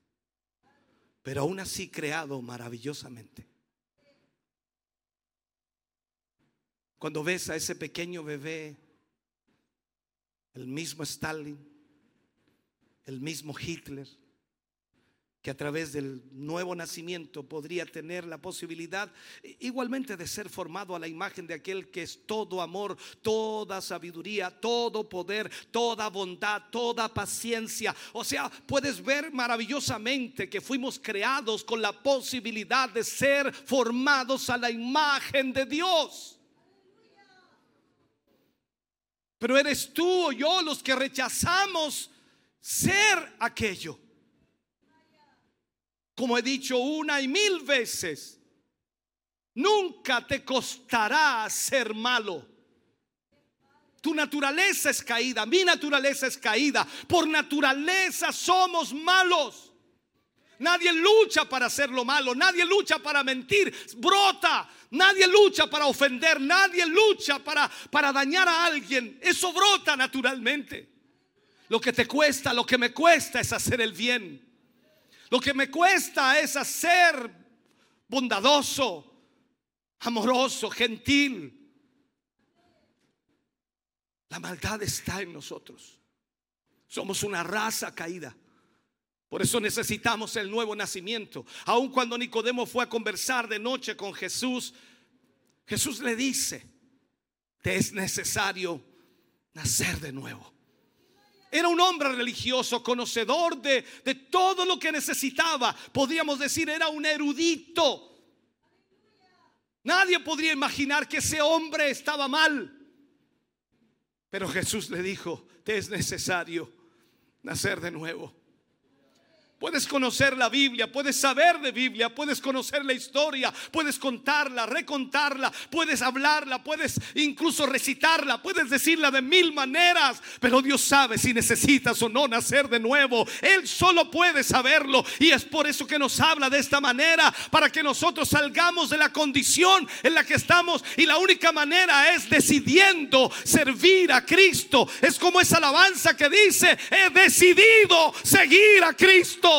pero aún así creado maravillosamente. Cuando ves a ese pequeño bebé el mismo Stalin, el mismo Hitler, que a través del nuevo nacimiento podría tener la posibilidad igualmente de ser formado a la imagen de aquel que es todo amor, toda sabiduría, todo poder, toda bondad, toda paciencia. O sea, puedes ver maravillosamente que fuimos creados con la posibilidad de ser formados a la imagen de Dios. Pero eres tú o yo los que rechazamos ser aquello. Como he dicho una y mil veces, nunca te costará ser malo. Tu naturaleza es caída, mi naturaleza es caída. Por naturaleza somos malos. Nadie lucha para hacer lo malo, nadie lucha para mentir, brota. Nadie lucha para ofender, nadie lucha para, para dañar a alguien. Eso brota naturalmente. Lo que te cuesta, lo que me cuesta es hacer el bien. Lo que me cuesta es hacer bondadoso, amoroso, gentil. La maldad está en nosotros. Somos una raza caída. Por eso necesitamos el nuevo nacimiento. Aun cuando Nicodemo fue a conversar de noche con Jesús, Jesús le dice, te es necesario nacer de nuevo. Era un hombre religioso, conocedor de, de todo lo que necesitaba. Podríamos decir, era un erudito. Nadie podría imaginar que ese hombre estaba mal. Pero Jesús le dijo, te es necesario nacer de nuevo. Puedes conocer la Biblia, puedes saber de Biblia, puedes conocer la historia, puedes contarla, recontarla, puedes hablarla, puedes incluso recitarla, puedes decirla de mil maneras, pero Dios sabe si necesitas o no nacer de nuevo. Él solo puede saberlo y es por eso que nos habla de esta manera, para que nosotros salgamos de la condición en la que estamos y la única manera es decidiendo servir a Cristo. Es como esa alabanza que dice, he decidido seguir a Cristo.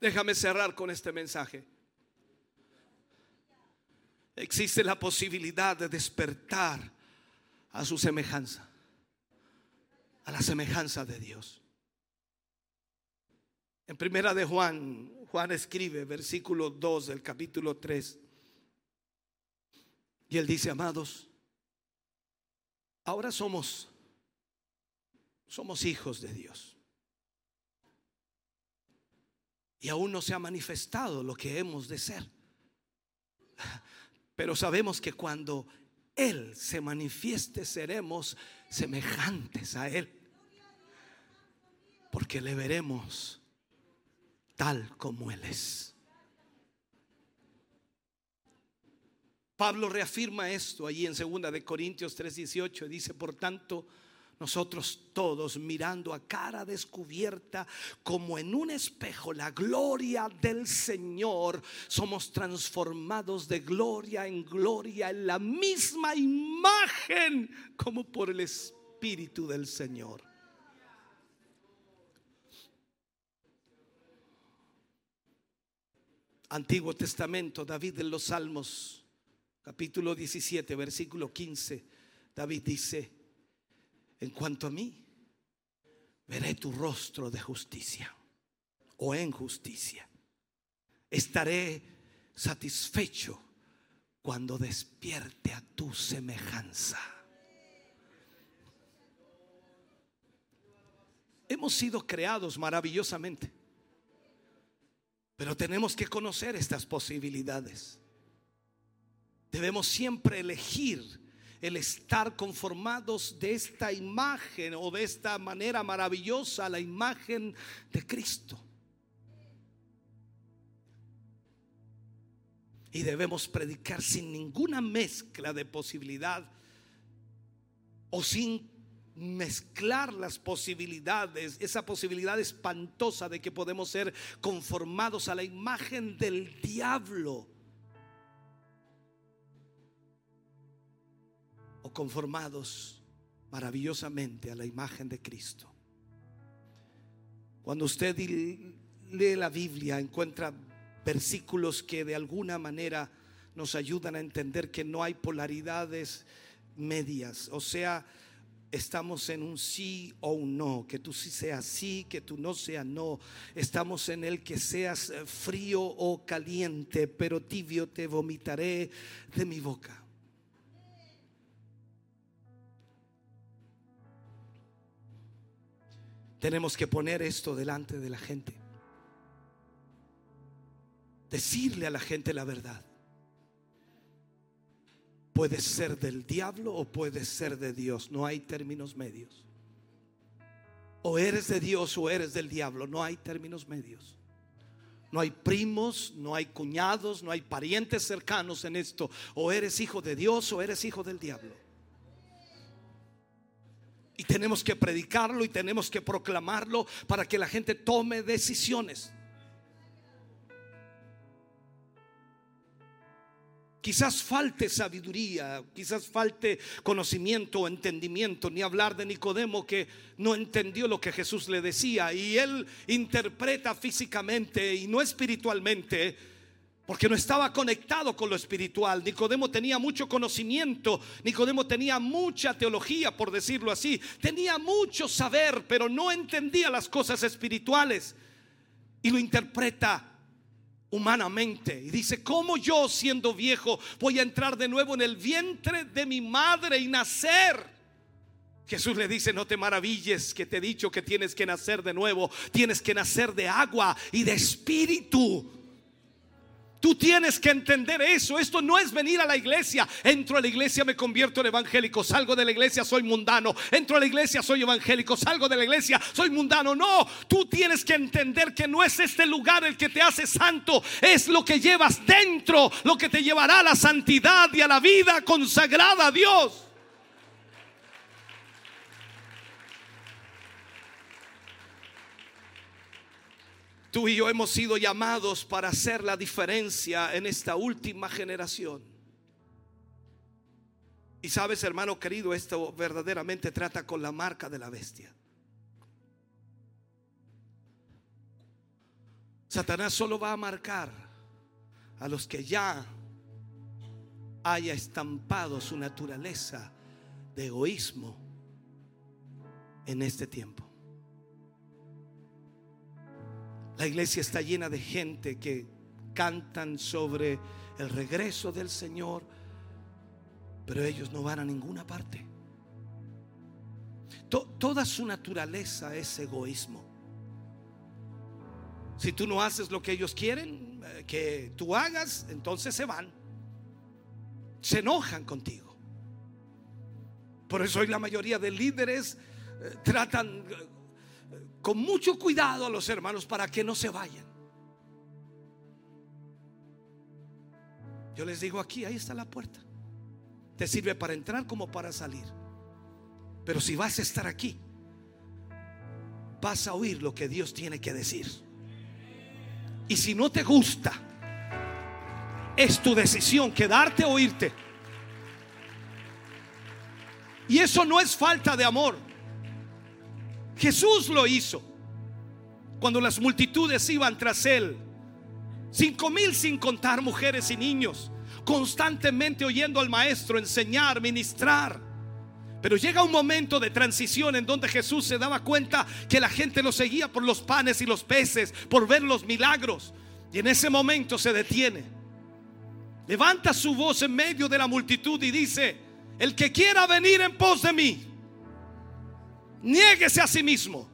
Déjame cerrar con este mensaje. Existe la posibilidad de despertar a su semejanza, a la semejanza de Dios. En primera de Juan, Juan escribe, versículo 2 del capítulo 3. Y él dice, amados, ahora somos somos hijos de Dios. Y aún no se ha manifestado lo que hemos de ser. Pero sabemos que cuando Él se manifieste seremos semejantes a Él. Porque le veremos tal como Él es. Pablo reafirma esto allí en 2 de Corintios 3:18 dice, "Por tanto, nosotros todos mirando a cara descubierta como en un espejo la gloria del Señor, somos transformados de gloria en gloria en la misma imagen como por el Espíritu del Señor. Antiguo Testamento, David en los Salmos capítulo 17, versículo 15, David dice, en cuanto a mí, veré tu rostro de justicia o en justicia. Estaré satisfecho cuando despierte a tu semejanza. Hemos sido creados maravillosamente, pero tenemos que conocer estas posibilidades. Debemos siempre elegir el estar conformados de esta imagen o de esta manera maravillosa, la imagen de Cristo. Y debemos predicar sin ninguna mezcla de posibilidad o sin mezclar las posibilidades, esa posibilidad espantosa de que podemos ser conformados a la imagen del diablo o conformados maravillosamente a la imagen de Cristo. Cuando usted lee la Biblia encuentra versículos que de alguna manera nos ayudan a entender que no hay polaridades medias. O sea, estamos en un sí o un no, que tú sí seas sí, que tú no seas no. Estamos en el que seas frío o caliente, pero tibio te vomitaré de mi boca. Tenemos que poner esto delante de la gente. Decirle a la gente la verdad. Puede ser del diablo o puede ser de Dios. No hay términos medios. O eres de Dios o eres del diablo. No hay términos medios. No hay primos, no hay cuñados, no hay parientes cercanos en esto. O eres hijo de Dios o eres hijo del diablo. Y tenemos que predicarlo y tenemos que proclamarlo para que la gente tome decisiones. Quizás falte sabiduría, quizás falte conocimiento o entendimiento, ni hablar de Nicodemo que no entendió lo que Jesús le decía y él interpreta físicamente y no espiritualmente porque no estaba conectado con lo espiritual. Nicodemo tenía mucho conocimiento, Nicodemo tenía mucha teología, por decirlo así, tenía mucho saber, pero no entendía las cosas espirituales y lo interpreta humanamente. Y dice, ¿cómo yo siendo viejo voy a entrar de nuevo en el vientre de mi madre y nacer? Jesús le dice, no te maravilles que te he dicho que tienes que nacer de nuevo, tienes que nacer de agua y de espíritu. Tú tienes que entender eso. Esto no es venir a la iglesia. Entro a la iglesia, me convierto en evangélico. Salgo de la iglesia, soy mundano. Entro a la iglesia, soy evangélico. Salgo de la iglesia, soy mundano. No, tú tienes que entender que no es este lugar el que te hace santo. Es lo que llevas dentro, lo que te llevará a la santidad y a la vida consagrada a Dios. Tú y yo hemos sido llamados para hacer la diferencia en esta última generación. Y sabes, hermano querido, esto verdaderamente trata con la marca de la bestia. Satanás solo va a marcar a los que ya haya estampado su naturaleza de egoísmo en este tiempo. La iglesia está llena de gente que cantan sobre el regreso del Señor, pero ellos no van a ninguna parte. toda su naturaleza es egoísmo. Si tú no haces lo que ellos quieren eh, que tú hagas, entonces se van. Se enojan contigo. Por eso hoy la mayoría de líderes eh, tratan con mucho cuidado a los hermanos para que no se vayan. Yo les digo aquí, ahí está la puerta. Te sirve para entrar como para salir. Pero si vas a estar aquí, vas a oír lo que Dios tiene que decir. Y si no te gusta, es tu decisión quedarte o irte. Y eso no es falta de amor. Jesús lo hizo. Cuando las multitudes iban tras él, cinco mil sin contar mujeres y niños, constantemente oyendo al maestro enseñar, ministrar. Pero llega un momento de transición en donde Jesús se daba cuenta que la gente lo seguía por los panes y los peces, por ver los milagros. Y en ese momento se detiene. Levanta su voz en medio de la multitud y dice, el que quiera venir en pos de mí, Niéguese a sí mismo.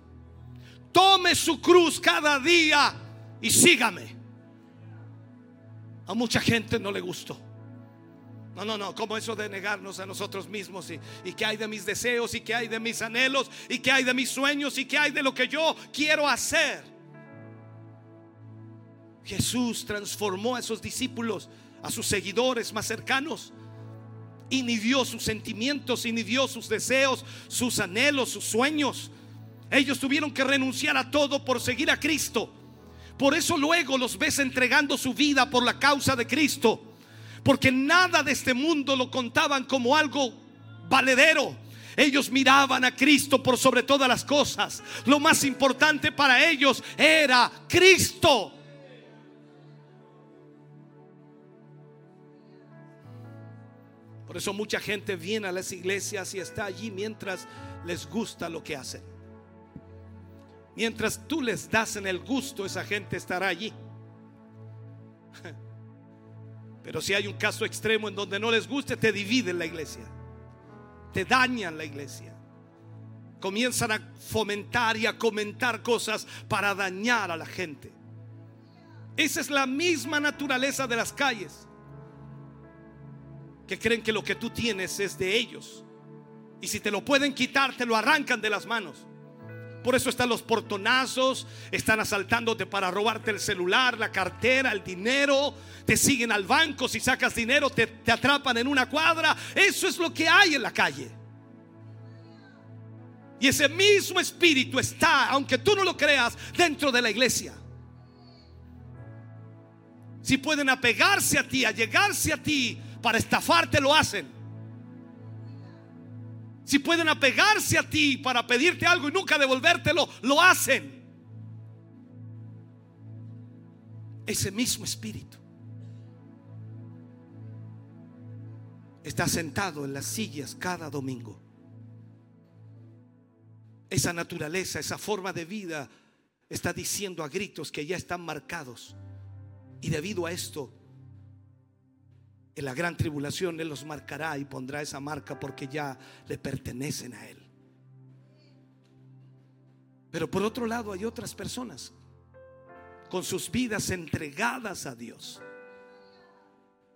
Tome su cruz cada día y sígame. A mucha gente no le gustó. No, no, no, como eso de negarnos a nosotros mismos y, y que hay de mis deseos y que hay de mis anhelos y que hay de mis sueños y que hay de lo que yo quiero hacer. Jesús transformó a esos discípulos, a sus seguidores más cercanos inhibió sus sentimientos, inhibió sus deseos, sus anhelos, sus sueños. Ellos tuvieron que renunciar a todo por seguir a Cristo. Por eso luego los ves entregando su vida por la causa de Cristo. Porque nada de este mundo lo contaban como algo valedero. Ellos miraban a Cristo por sobre todas las cosas. Lo más importante para ellos era Cristo. Por eso mucha gente viene a las iglesias y está allí mientras les gusta lo que hacen. Mientras tú les das en el gusto, esa gente estará allí. Pero si hay un caso extremo en donde no les guste, te dividen la iglesia. Te dañan la iglesia. Comienzan a fomentar y a comentar cosas para dañar a la gente. Esa es la misma naturaleza de las calles que creen que lo que tú tienes es de ellos. Y si te lo pueden quitar, te lo arrancan de las manos. Por eso están los portonazos, están asaltándote para robarte el celular, la cartera, el dinero, te siguen al banco, si sacas dinero te, te, atrapan en una cuadra. Eso es lo que hay en la calle. Y ese mismo espíritu está, aunque tú no lo creas, dentro de la iglesia. Si pueden apegarse a ti, a llegarse a ti, para estafarte lo hacen. Si pueden apegarse a ti para pedirte algo y nunca devolvértelo, lo hacen. Ese mismo espíritu está sentado en las sillas cada domingo. Esa naturaleza, esa forma de vida está diciendo a gritos que ya están marcados. Y debido a esto, la gran tribulación Él los marcará y pondrá esa marca porque ya le pertenecen a Él. Pero por otro lado hay otras personas con sus vidas entregadas a Dios.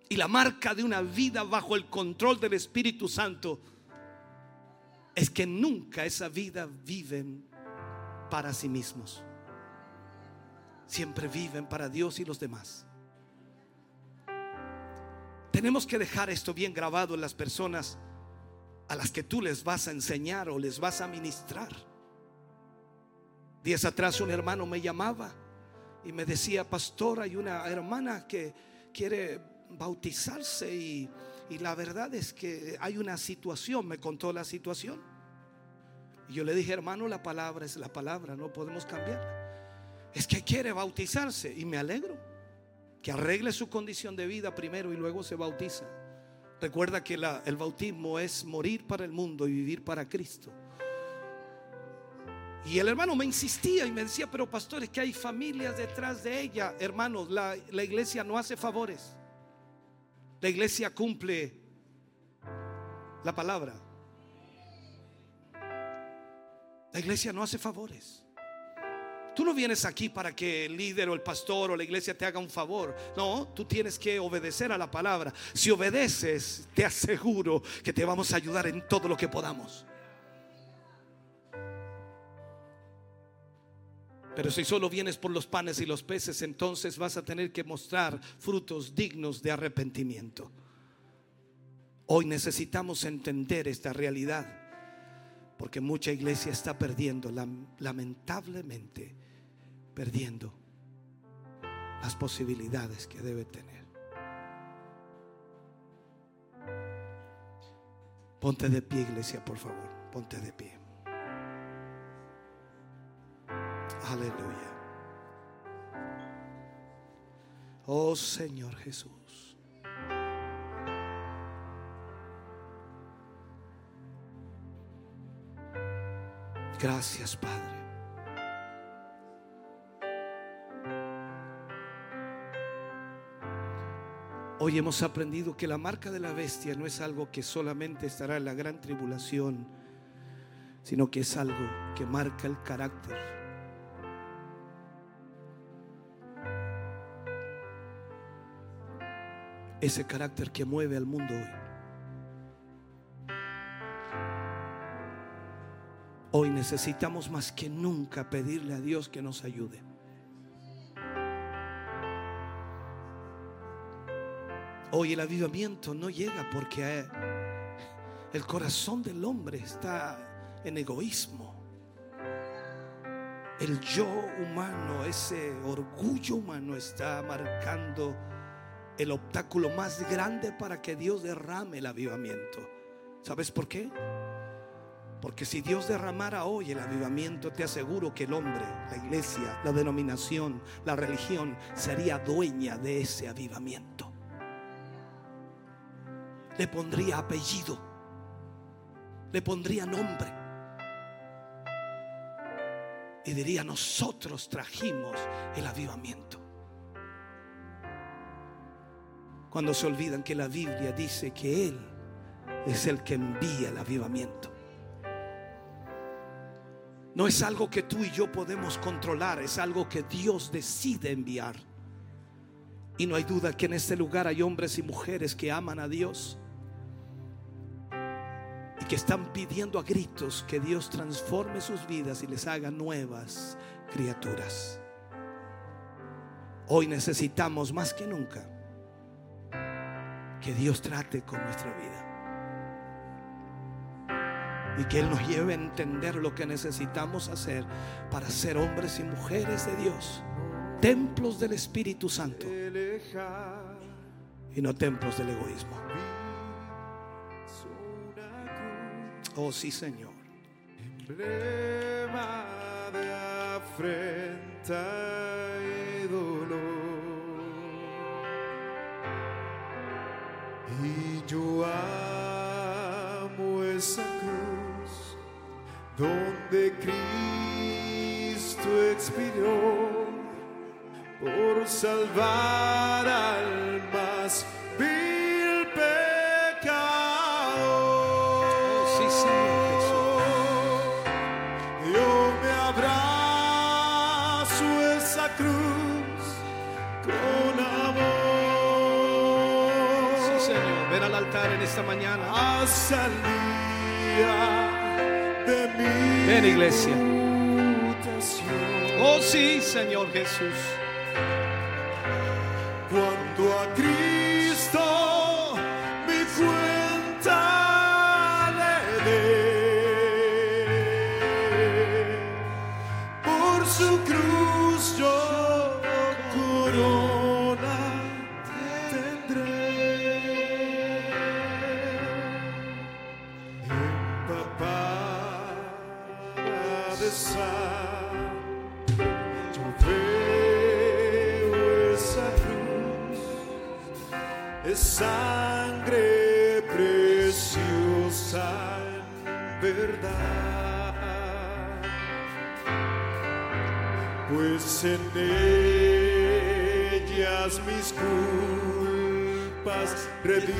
Y la marca de una vida bajo el control del Espíritu Santo es que nunca esa vida viven para sí mismos. Siempre viven para Dios y los demás. Tenemos que dejar esto bien grabado en las personas a las que tú les vas a enseñar o les vas a ministrar. Días atrás un hermano me llamaba y me decía, pastor, hay una hermana que quiere bautizarse y, y la verdad es que hay una situación, me contó la situación. Y yo le dije, hermano, la palabra es la palabra, no podemos cambiar. Es que quiere bautizarse y me alegro que arregle su condición de vida primero y luego se bautiza. Recuerda que el bautismo es morir para el mundo y vivir para Cristo. Y el hermano me insistía y me decía, pero pastor, es que hay familias detrás de ella. Hermanos, la, la iglesia no hace favores. La iglesia cumple la palabra. La iglesia no hace favores. Tú no vienes aquí para que el líder o el pastor o la iglesia te haga un favor. No, tú tienes que obedecer a la palabra. Si obedeces, te aseguro que te vamos a ayudar en todo lo que podamos. Pero si solo vienes por los panes y los peces, entonces vas a tener que mostrar frutos dignos de arrepentimiento. Hoy necesitamos entender esta realidad, porque mucha iglesia está perdiendo, lamentablemente, perdiendo las posibilidades que debe tener. Ponte de pie, iglesia, por favor. Ponte de pie. Aleluya. Oh Señor Jesús. Gracias, Padre. Hoy hemos aprendido que la marca de la bestia no es algo que solamente estará en la gran tribulación, sino que es algo que marca el carácter. Ese carácter que mueve al mundo hoy. Hoy necesitamos más que nunca pedirle a Dios que nos ayude. Hoy el avivamiento no llega porque eh, el corazón del hombre está en egoísmo. El yo humano, ese orgullo humano está marcando el obstáculo más grande para que Dios derrame el avivamiento. ¿Sabes por qué? Porque si Dios derramara hoy el avivamiento, te aseguro que el hombre, la iglesia, la denominación, la religión, sería dueña de ese avivamiento. Le pondría apellido, le pondría nombre. Y diría, nosotros trajimos el avivamiento. Cuando se olvidan que la Biblia dice que Él es el que envía el avivamiento. No es algo que tú y yo podemos controlar, es algo que Dios decide enviar. Y no hay duda que en este lugar hay hombres y mujeres que aman a Dios y que están pidiendo a gritos que Dios transforme sus vidas y les haga nuevas criaturas. Hoy necesitamos más que nunca que Dios trate con nuestra vida y que Él nos lleve a entender lo que necesitamos hacer para ser hombres y mujeres de Dios, templos del Espíritu Santo y no templos del egoísmo. Oh sí, Señor. Emblema de afrenta y dolor. Y yo amo esa cruz donde Cristo expiró por salvar al más Altar en esta mañana. De mi Ven, iglesia. Oh sí, Señor Jesús. En ellas mis culpas redime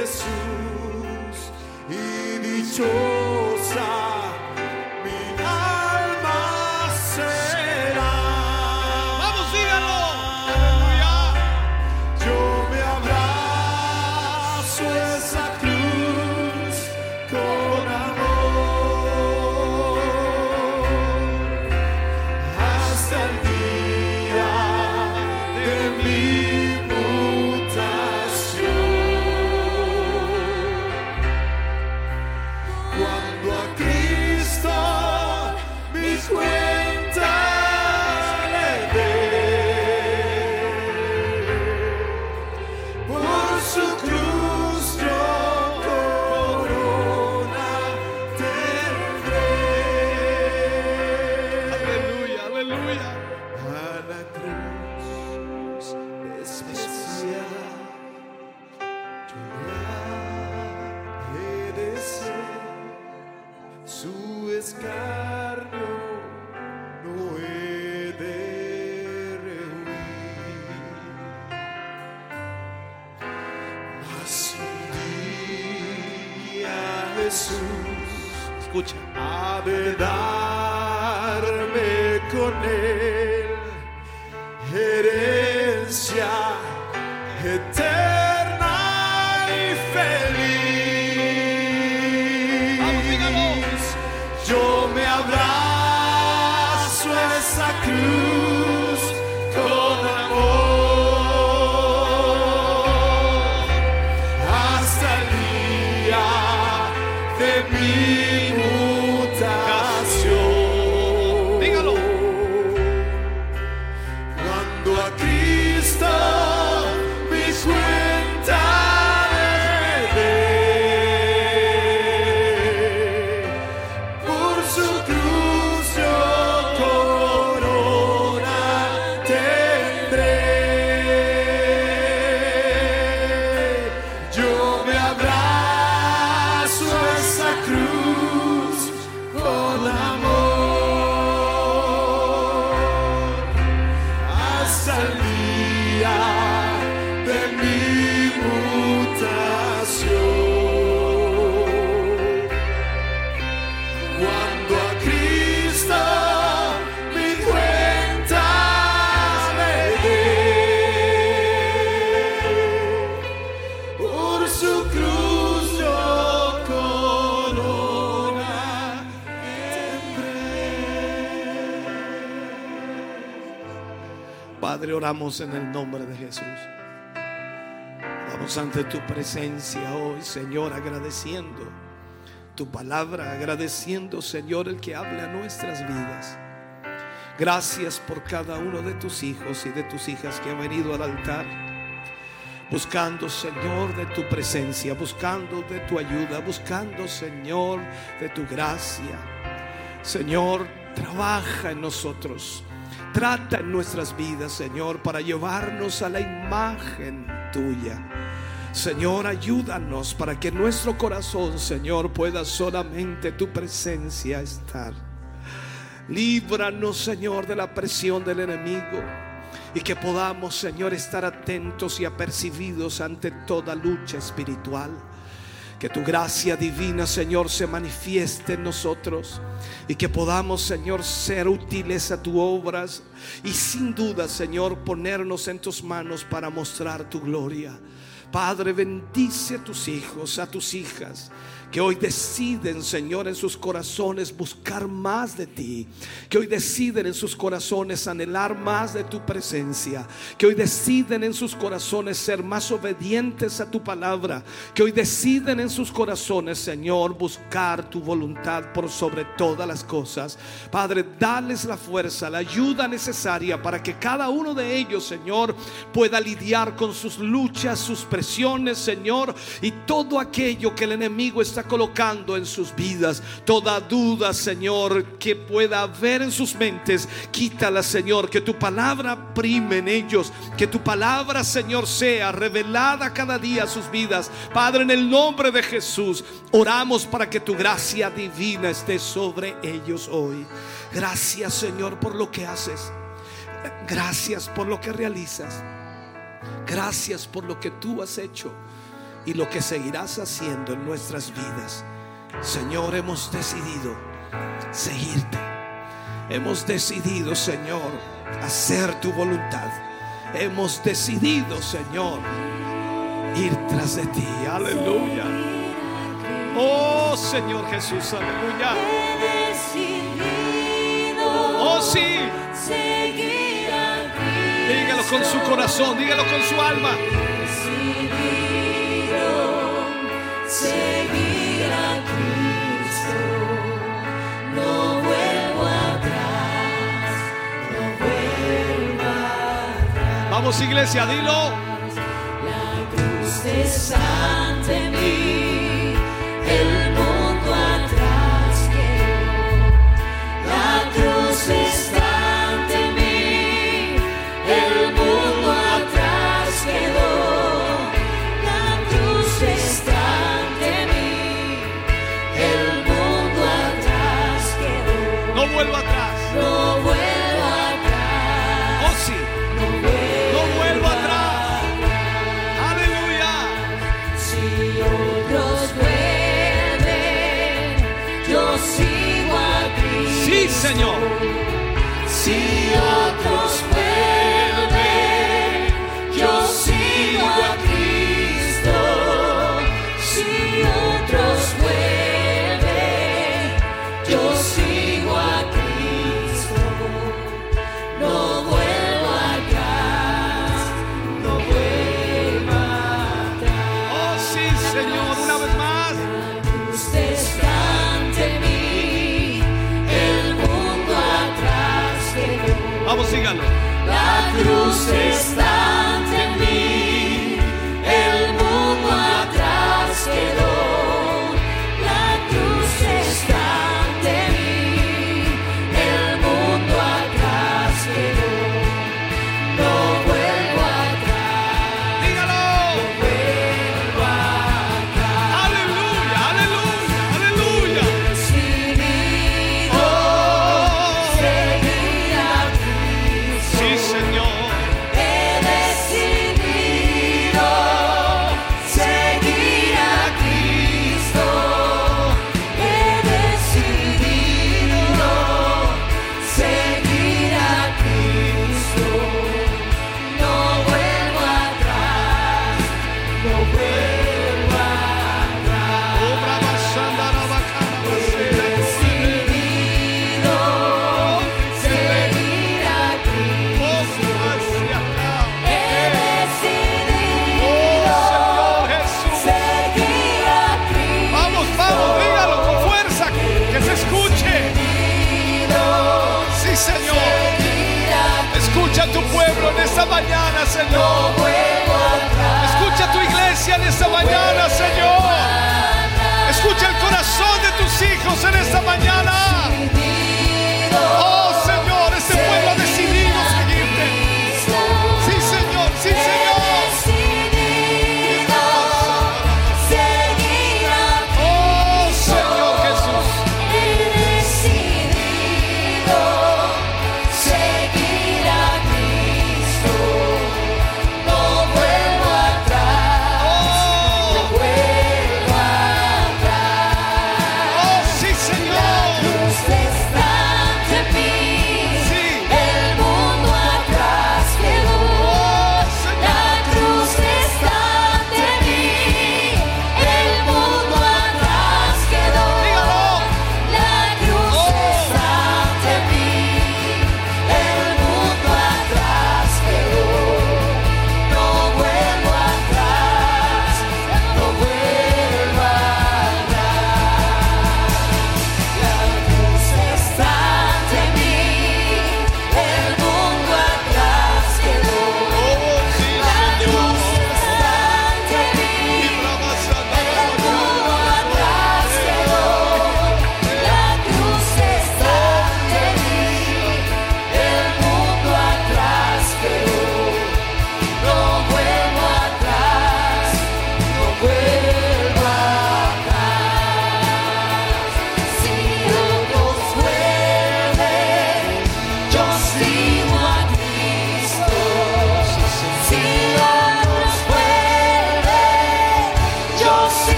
Jesús y dichosa Escucha. con él herencia oramos en el nombre de Jesús. Vamos ante tu presencia hoy, Señor, agradeciendo tu palabra, agradeciendo, Señor, el que hable a nuestras vidas. Gracias por cada uno de tus hijos y de tus hijas que han venido al altar, buscando, Señor, de tu presencia, buscando de tu ayuda, buscando, Señor, de tu gracia. Señor, trabaja en nosotros. Trata en nuestras vidas, Señor, para llevarnos a la imagen tuya. Señor, ayúdanos para que nuestro corazón, Señor, pueda solamente tu presencia estar. Líbranos, Señor, de la presión del enemigo. Y que podamos, Señor, estar atentos y apercibidos ante toda lucha espiritual. Que tu gracia divina, Señor, se manifieste en nosotros. Y que podamos, Señor, ser útiles a tu obras. Y sin duda, Señor, ponernos en tus manos para mostrar tu gloria. Padre, bendice a tus hijos, a tus hijas que hoy deciden, Señor, en sus corazones buscar más de ti, que hoy deciden en sus corazones anhelar más de tu presencia, que hoy deciden en sus corazones ser más obedientes a tu palabra, que hoy deciden en sus corazones, Señor, buscar tu voluntad por sobre todas las cosas. Padre, dales la fuerza, la ayuda necesaria para que cada uno de ellos, Señor, pueda lidiar con sus luchas, sus presiones, Señor, y todo aquello que el enemigo está colocando en sus vidas. Toda duda, Señor, que pueda haber en sus mentes, quítala, Señor. Que tu palabra prime en ellos. Que tu palabra, Señor, sea revelada cada día a sus vidas. Padre, en el nombre de Jesús, oramos para que tu gracia divina esté sobre ellos hoy. Gracias, Señor, por lo que haces. Gracias por lo que realizas. Gracias por lo que tú has hecho y lo que seguirás haciendo en nuestras vidas. Señor, hemos decidido seguirte. Hemos decidido, Señor, hacer tu voluntad. Hemos decidido, Señor, ir tras de ti. Aleluya. Oh, Señor Jesús, aleluya. He decidido Oh, sí. Dígalo con su corazón, dígalo con su alma. Vamos, iglesia, dilo. La cruz está ante mí, el Vamos, síganlo. La cruz está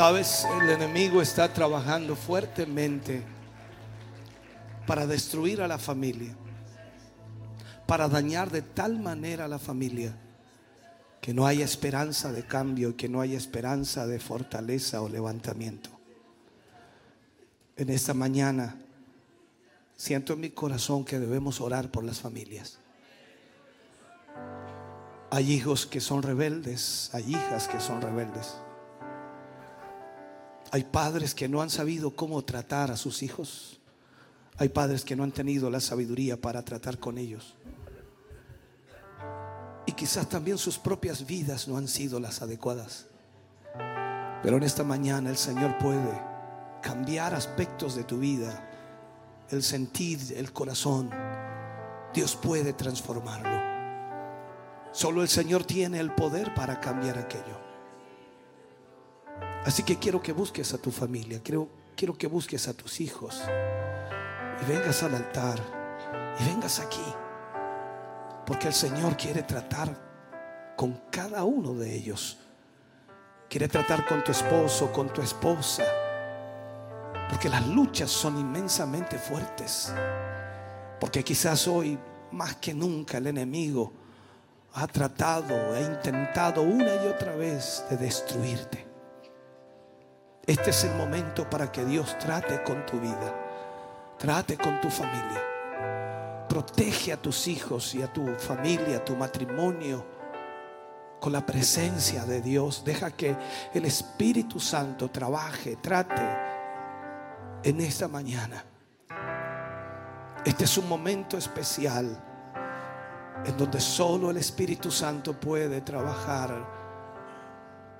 Sabes, el enemigo está trabajando fuertemente para destruir a la familia, para dañar de tal manera a la familia que no haya esperanza de cambio, que no haya esperanza de fortaleza o levantamiento. En esta mañana siento en mi corazón que debemos orar por las familias. Hay hijos que son rebeldes, hay hijas que son rebeldes. Hay padres que no han sabido cómo tratar a sus hijos. Hay padres que no han tenido la sabiduría para tratar con ellos. Y quizás también sus propias vidas no han sido las adecuadas. Pero en esta mañana el Señor puede cambiar aspectos de tu vida, el sentir, el corazón. Dios puede transformarlo. Solo el Señor tiene el poder para cambiar aquello. Así que quiero que busques a tu familia, quiero, quiero que busques a tus hijos y vengas al altar y vengas aquí. Porque el Señor quiere tratar con cada uno de ellos. Quiere tratar con tu esposo, con tu esposa. Porque las luchas son inmensamente fuertes. Porque quizás hoy, más que nunca, el enemigo ha tratado, ha intentado una y otra vez de destruirte. Este es el momento para que Dios trate con tu vida, trate con tu familia. Protege a tus hijos y a tu familia, a tu matrimonio, con la presencia de Dios. Deja que el Espíritu Santo trabaje, trate en esta mañana. Este es un momento especial en donde solo el Espíritu Santo puede trabajar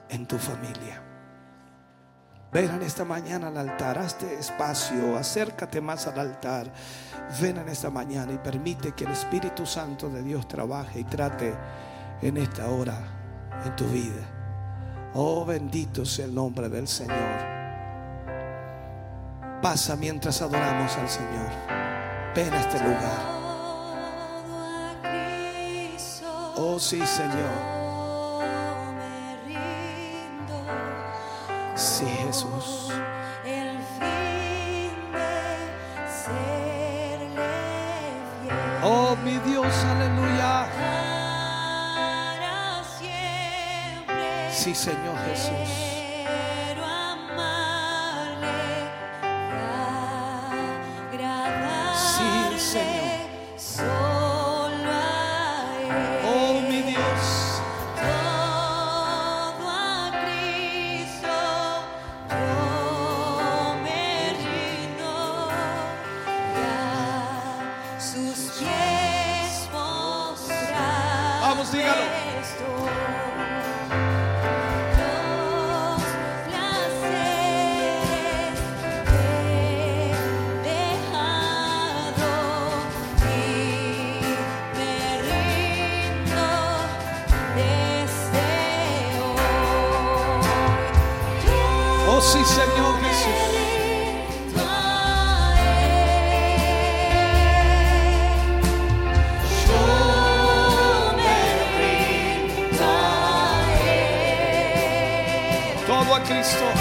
en tu familia. Ven en esta mañana al altar, hazte espacio, acércate más al altar. Ven en esta mañana y permite que el Espíritu Santo de Dios trabaje y trate en esta hora en tu vida. Oh, bendito sea el nombre del Señor. Pasa mientras adoramos al Señor. Ven a este lugar. Oh, sí, Señor. Sí, Jesús. El fin de serle fiel Oh, mi Dios, aleluya. para siempre. Sí, Señor Jesús. Cristo.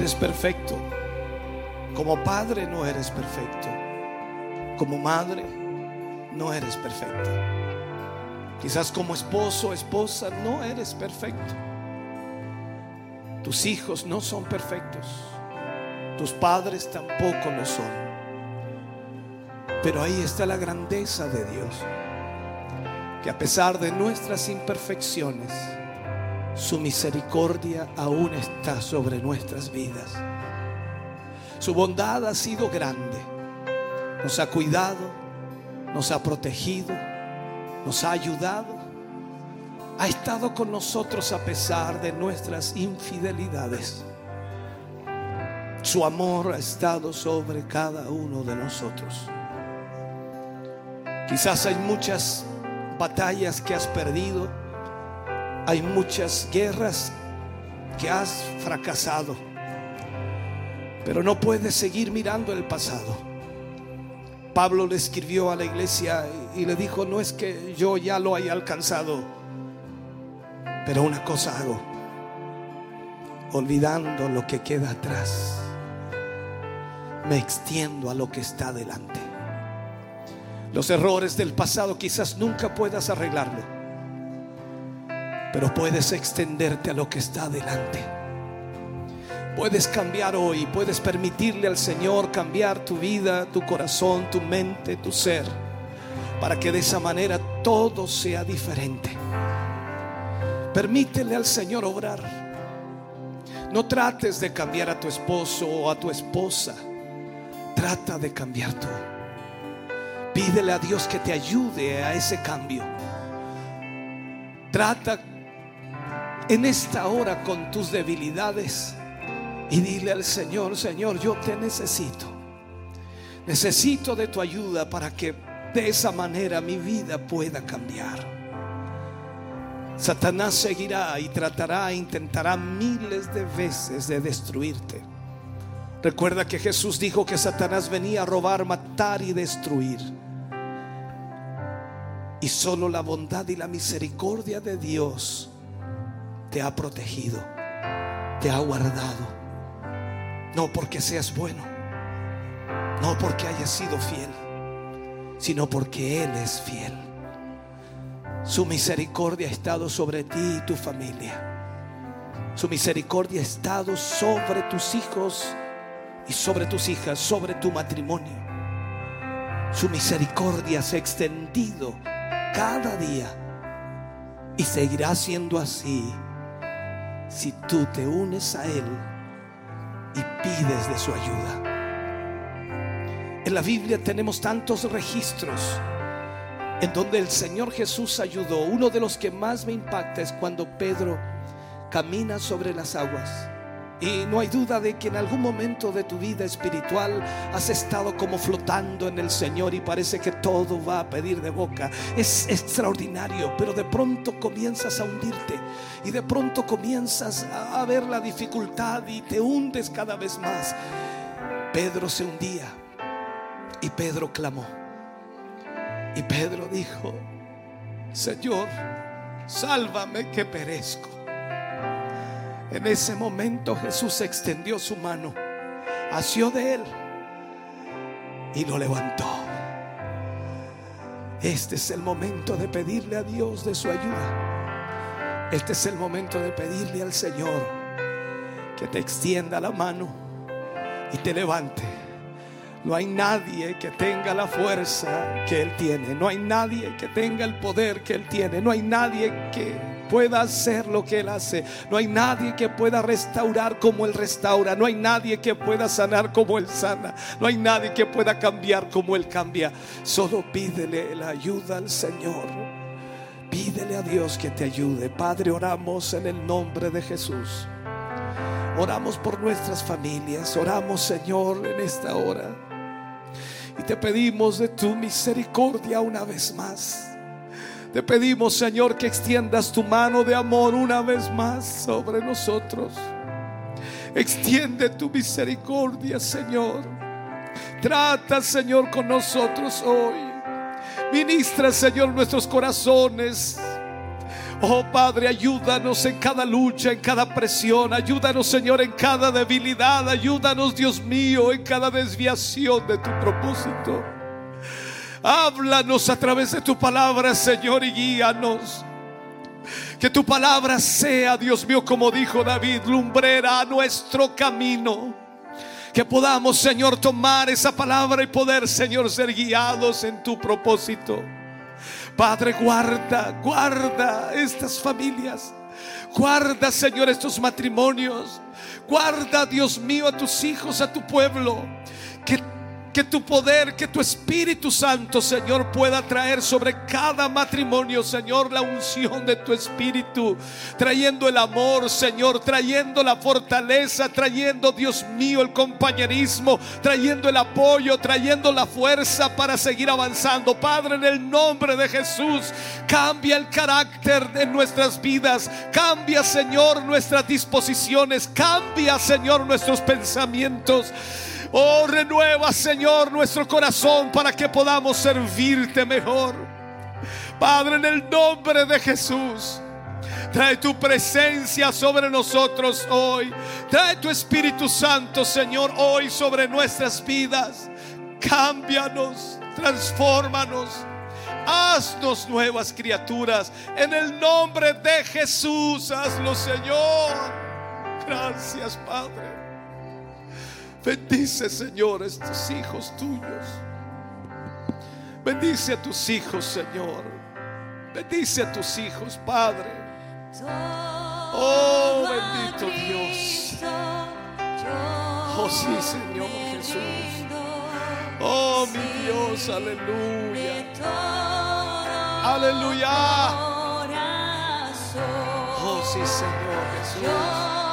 Eres perfecto. Como padre no eres perfecto. Como madre no eres perfecta. Quizás como esposo o esposa no eres perfecto. Tus hijos no son perfectos. Tus padres tampoco lo son. Pero ahí está la grandeza de Dios. Que a pesar de nuestras imperfecciones, su misericordia aún está sobre nuestras vidas. Su bondad ha sido grande. Nos ha cuidado, nos ha protegido, nos ha ayudado. Ha estado con nosotros a pesar de nuestras infidelidades. Su amor ha estado sobre cada uno de nosotros. Quizás hay muchas batallas que has perdido. Hay muchas guerras que has fracasado. Pero no puedes seguir mirando el pasado. Pablo le escribió a la iglesia y le dijo, no es que yo ya lo haya alcanzado, pero una cosa hago, olvidando lo que queda atrás, me extiendo a lo que está delante. Los errores del pasado quizás nunca puedas arreglarlo, pero puedes extenderte a lo que está delante. Puedes cambiar hoy, puedes permitirle al Señor cambiar tu vida, tu corazón, tu mente, tu ser, para que de esa manera todo sea diferente. Permítele al Señor obrar. No trates de cambiar a tu esposo o a tu esposa. Trata de cambiar tú. Pídele a Dios que te ayude a ese cambio. Trata en esta hora con tus debilidades y dile al Señor, Señor, yo te necesito. Necesito de tu ayuda para que de esa manera mi vida pueda cambiar. Satanás seguirá y tratará, intentará miles de veces de destruirte. Recuerda que Jesús dijo que Satanás venía a robar, matar y destruir. Y solo la bondad y la misericordia de Dios te ha protegido, te ha guardado. No porque seas bueno, no porque hayas sido fiel, sino porque Él es fiel. Su misericordia ha estado sobre ti y tu familia. Su misericordia ha estado sobre tus hijos y sobre tus hijas, sobre tu matrimonio. Su misericordia se ha extendido cada día y seguirá siendo así si tú te unes a Él y pides de su ayuda. En la Biblia tenemos tantos registros en donde el Señor Jesús ayudó. Uno de los que más me impacta es cuando Pedro camina sobre las aguas. Y no hay duda de que en algún momento de tu vida espiritual has estado como flotando en el Señor y parece que todo va a pedir de boca. Es extraordinario, pero de pronto comienzas a hundirte y de pronto comienzas a ver la dificultad y te hundes cada vez más. Pedro se hundía y Pedro clamó. Y Pedro dijo, Señor, sálvame que perezco. En ese momento Jesús extendió su mano, asió de él y lo levantó. Este es el momento de pedirle a Dios de su ayuda. Este es el momento de pedirle al Señor que te extienda la mano y te levante. No hay nadie que tenga la fuerza que Él tiene. No hay nadie que tenga el poder que Él tiene. No hay nadie que pueda hacer lo que Él hace. No hay nadie que pueda restaurar como Él restaura. No hay nadie que pueda sanar como Él sana. No hay nadie que pueda cambiar como Él cambia. Solo pídele la ayuda al Señor. Pídele a Dios que te ayude. Padre, oramos en el nombre de Jesús. Oramos por nuestras familias. Oramos, Señor, en esta hora. Y te pedimos de tu misericordia una vez más. Te pedimos, Señor, que extiendas tu mano de amor una vez más sobre nosotros. Extiende tu misericordia, Señor. Trata, Señor, con nosotros hoy. Ministra, Señor, nuestros corazones. Oh Padre, ayúdanos en cada lucha, en cada presión. Ayúdanos, Señor, en cada debilidad. Ayúdanos, Dios mío, en cada desviación de tu propósito. Háblanos a través de tu palabra, Señor, y guíanos. Que tu palabra sea, Dios mío, como dijo David, lumbrera a nuestro camino. Que podamos, Señor, tomar esa palabra y poder, Señor, ser guiados en tu propósito. Padre, guarda, guarda estas familias. Guarda, Señor, estos matrimonios. Guarda, Dios mío, a tus hijos, a tu pueblo. Que que tu poder, que tu Espíritu Santo, Señor, pueda traer sobre cada matrimonio, Señor, la unción de tu Espíritu, trayendo el amor, Señor, trayendo la fortaleza, trayendo, Dios mío, el compañerismo, trayendo el apoyo, trayendo la fuerza para seguir avanzando. Padre, en el nombre de Jesús, cambia el carácter de nuestras vidas, cambia, Señor, nuestras disposiciones, cambia, Señor, nuestros pensamientos. Oh, renueva, Señor, nuestro corazón para que podamos servirte mejor. Padre, en el nombre de Jesús. Trae tu presencia sobre nosotros hoy. Trae tu Espíritu Santo, Señor, hoy sobre nuestras vidas. Cámbianos, transfórmanos. Haznos nuevas criaturas. En el nombre de Jesús, hazlo, Señor. Gracias, Padre. Bendice, Señor, a estos hijos tuyos. Bendice a tus hijos, Señor. Bendice a tus hijos, Padre. Oh, bendito Dios. Oh, sí, Señor Jesús. Oh, mi Dios, aleluya. Aleluya. Oh, sí, Señor Jesús.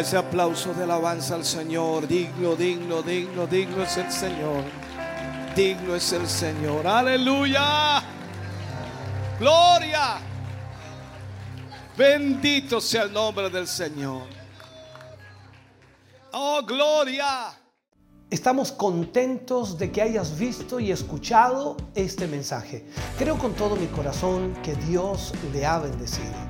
Ese aplauso de alabanza al Señor. Digno, digno, digno, digno es el Señor. Digno es el Señor. Aleluya. Gloria. Bendito sea el nombre del Señor. Oh, gloria. Estamos contentos de que hayas visto y escuchado este mensaje. Creo con todo mi corazón que Dios le ha bendecido.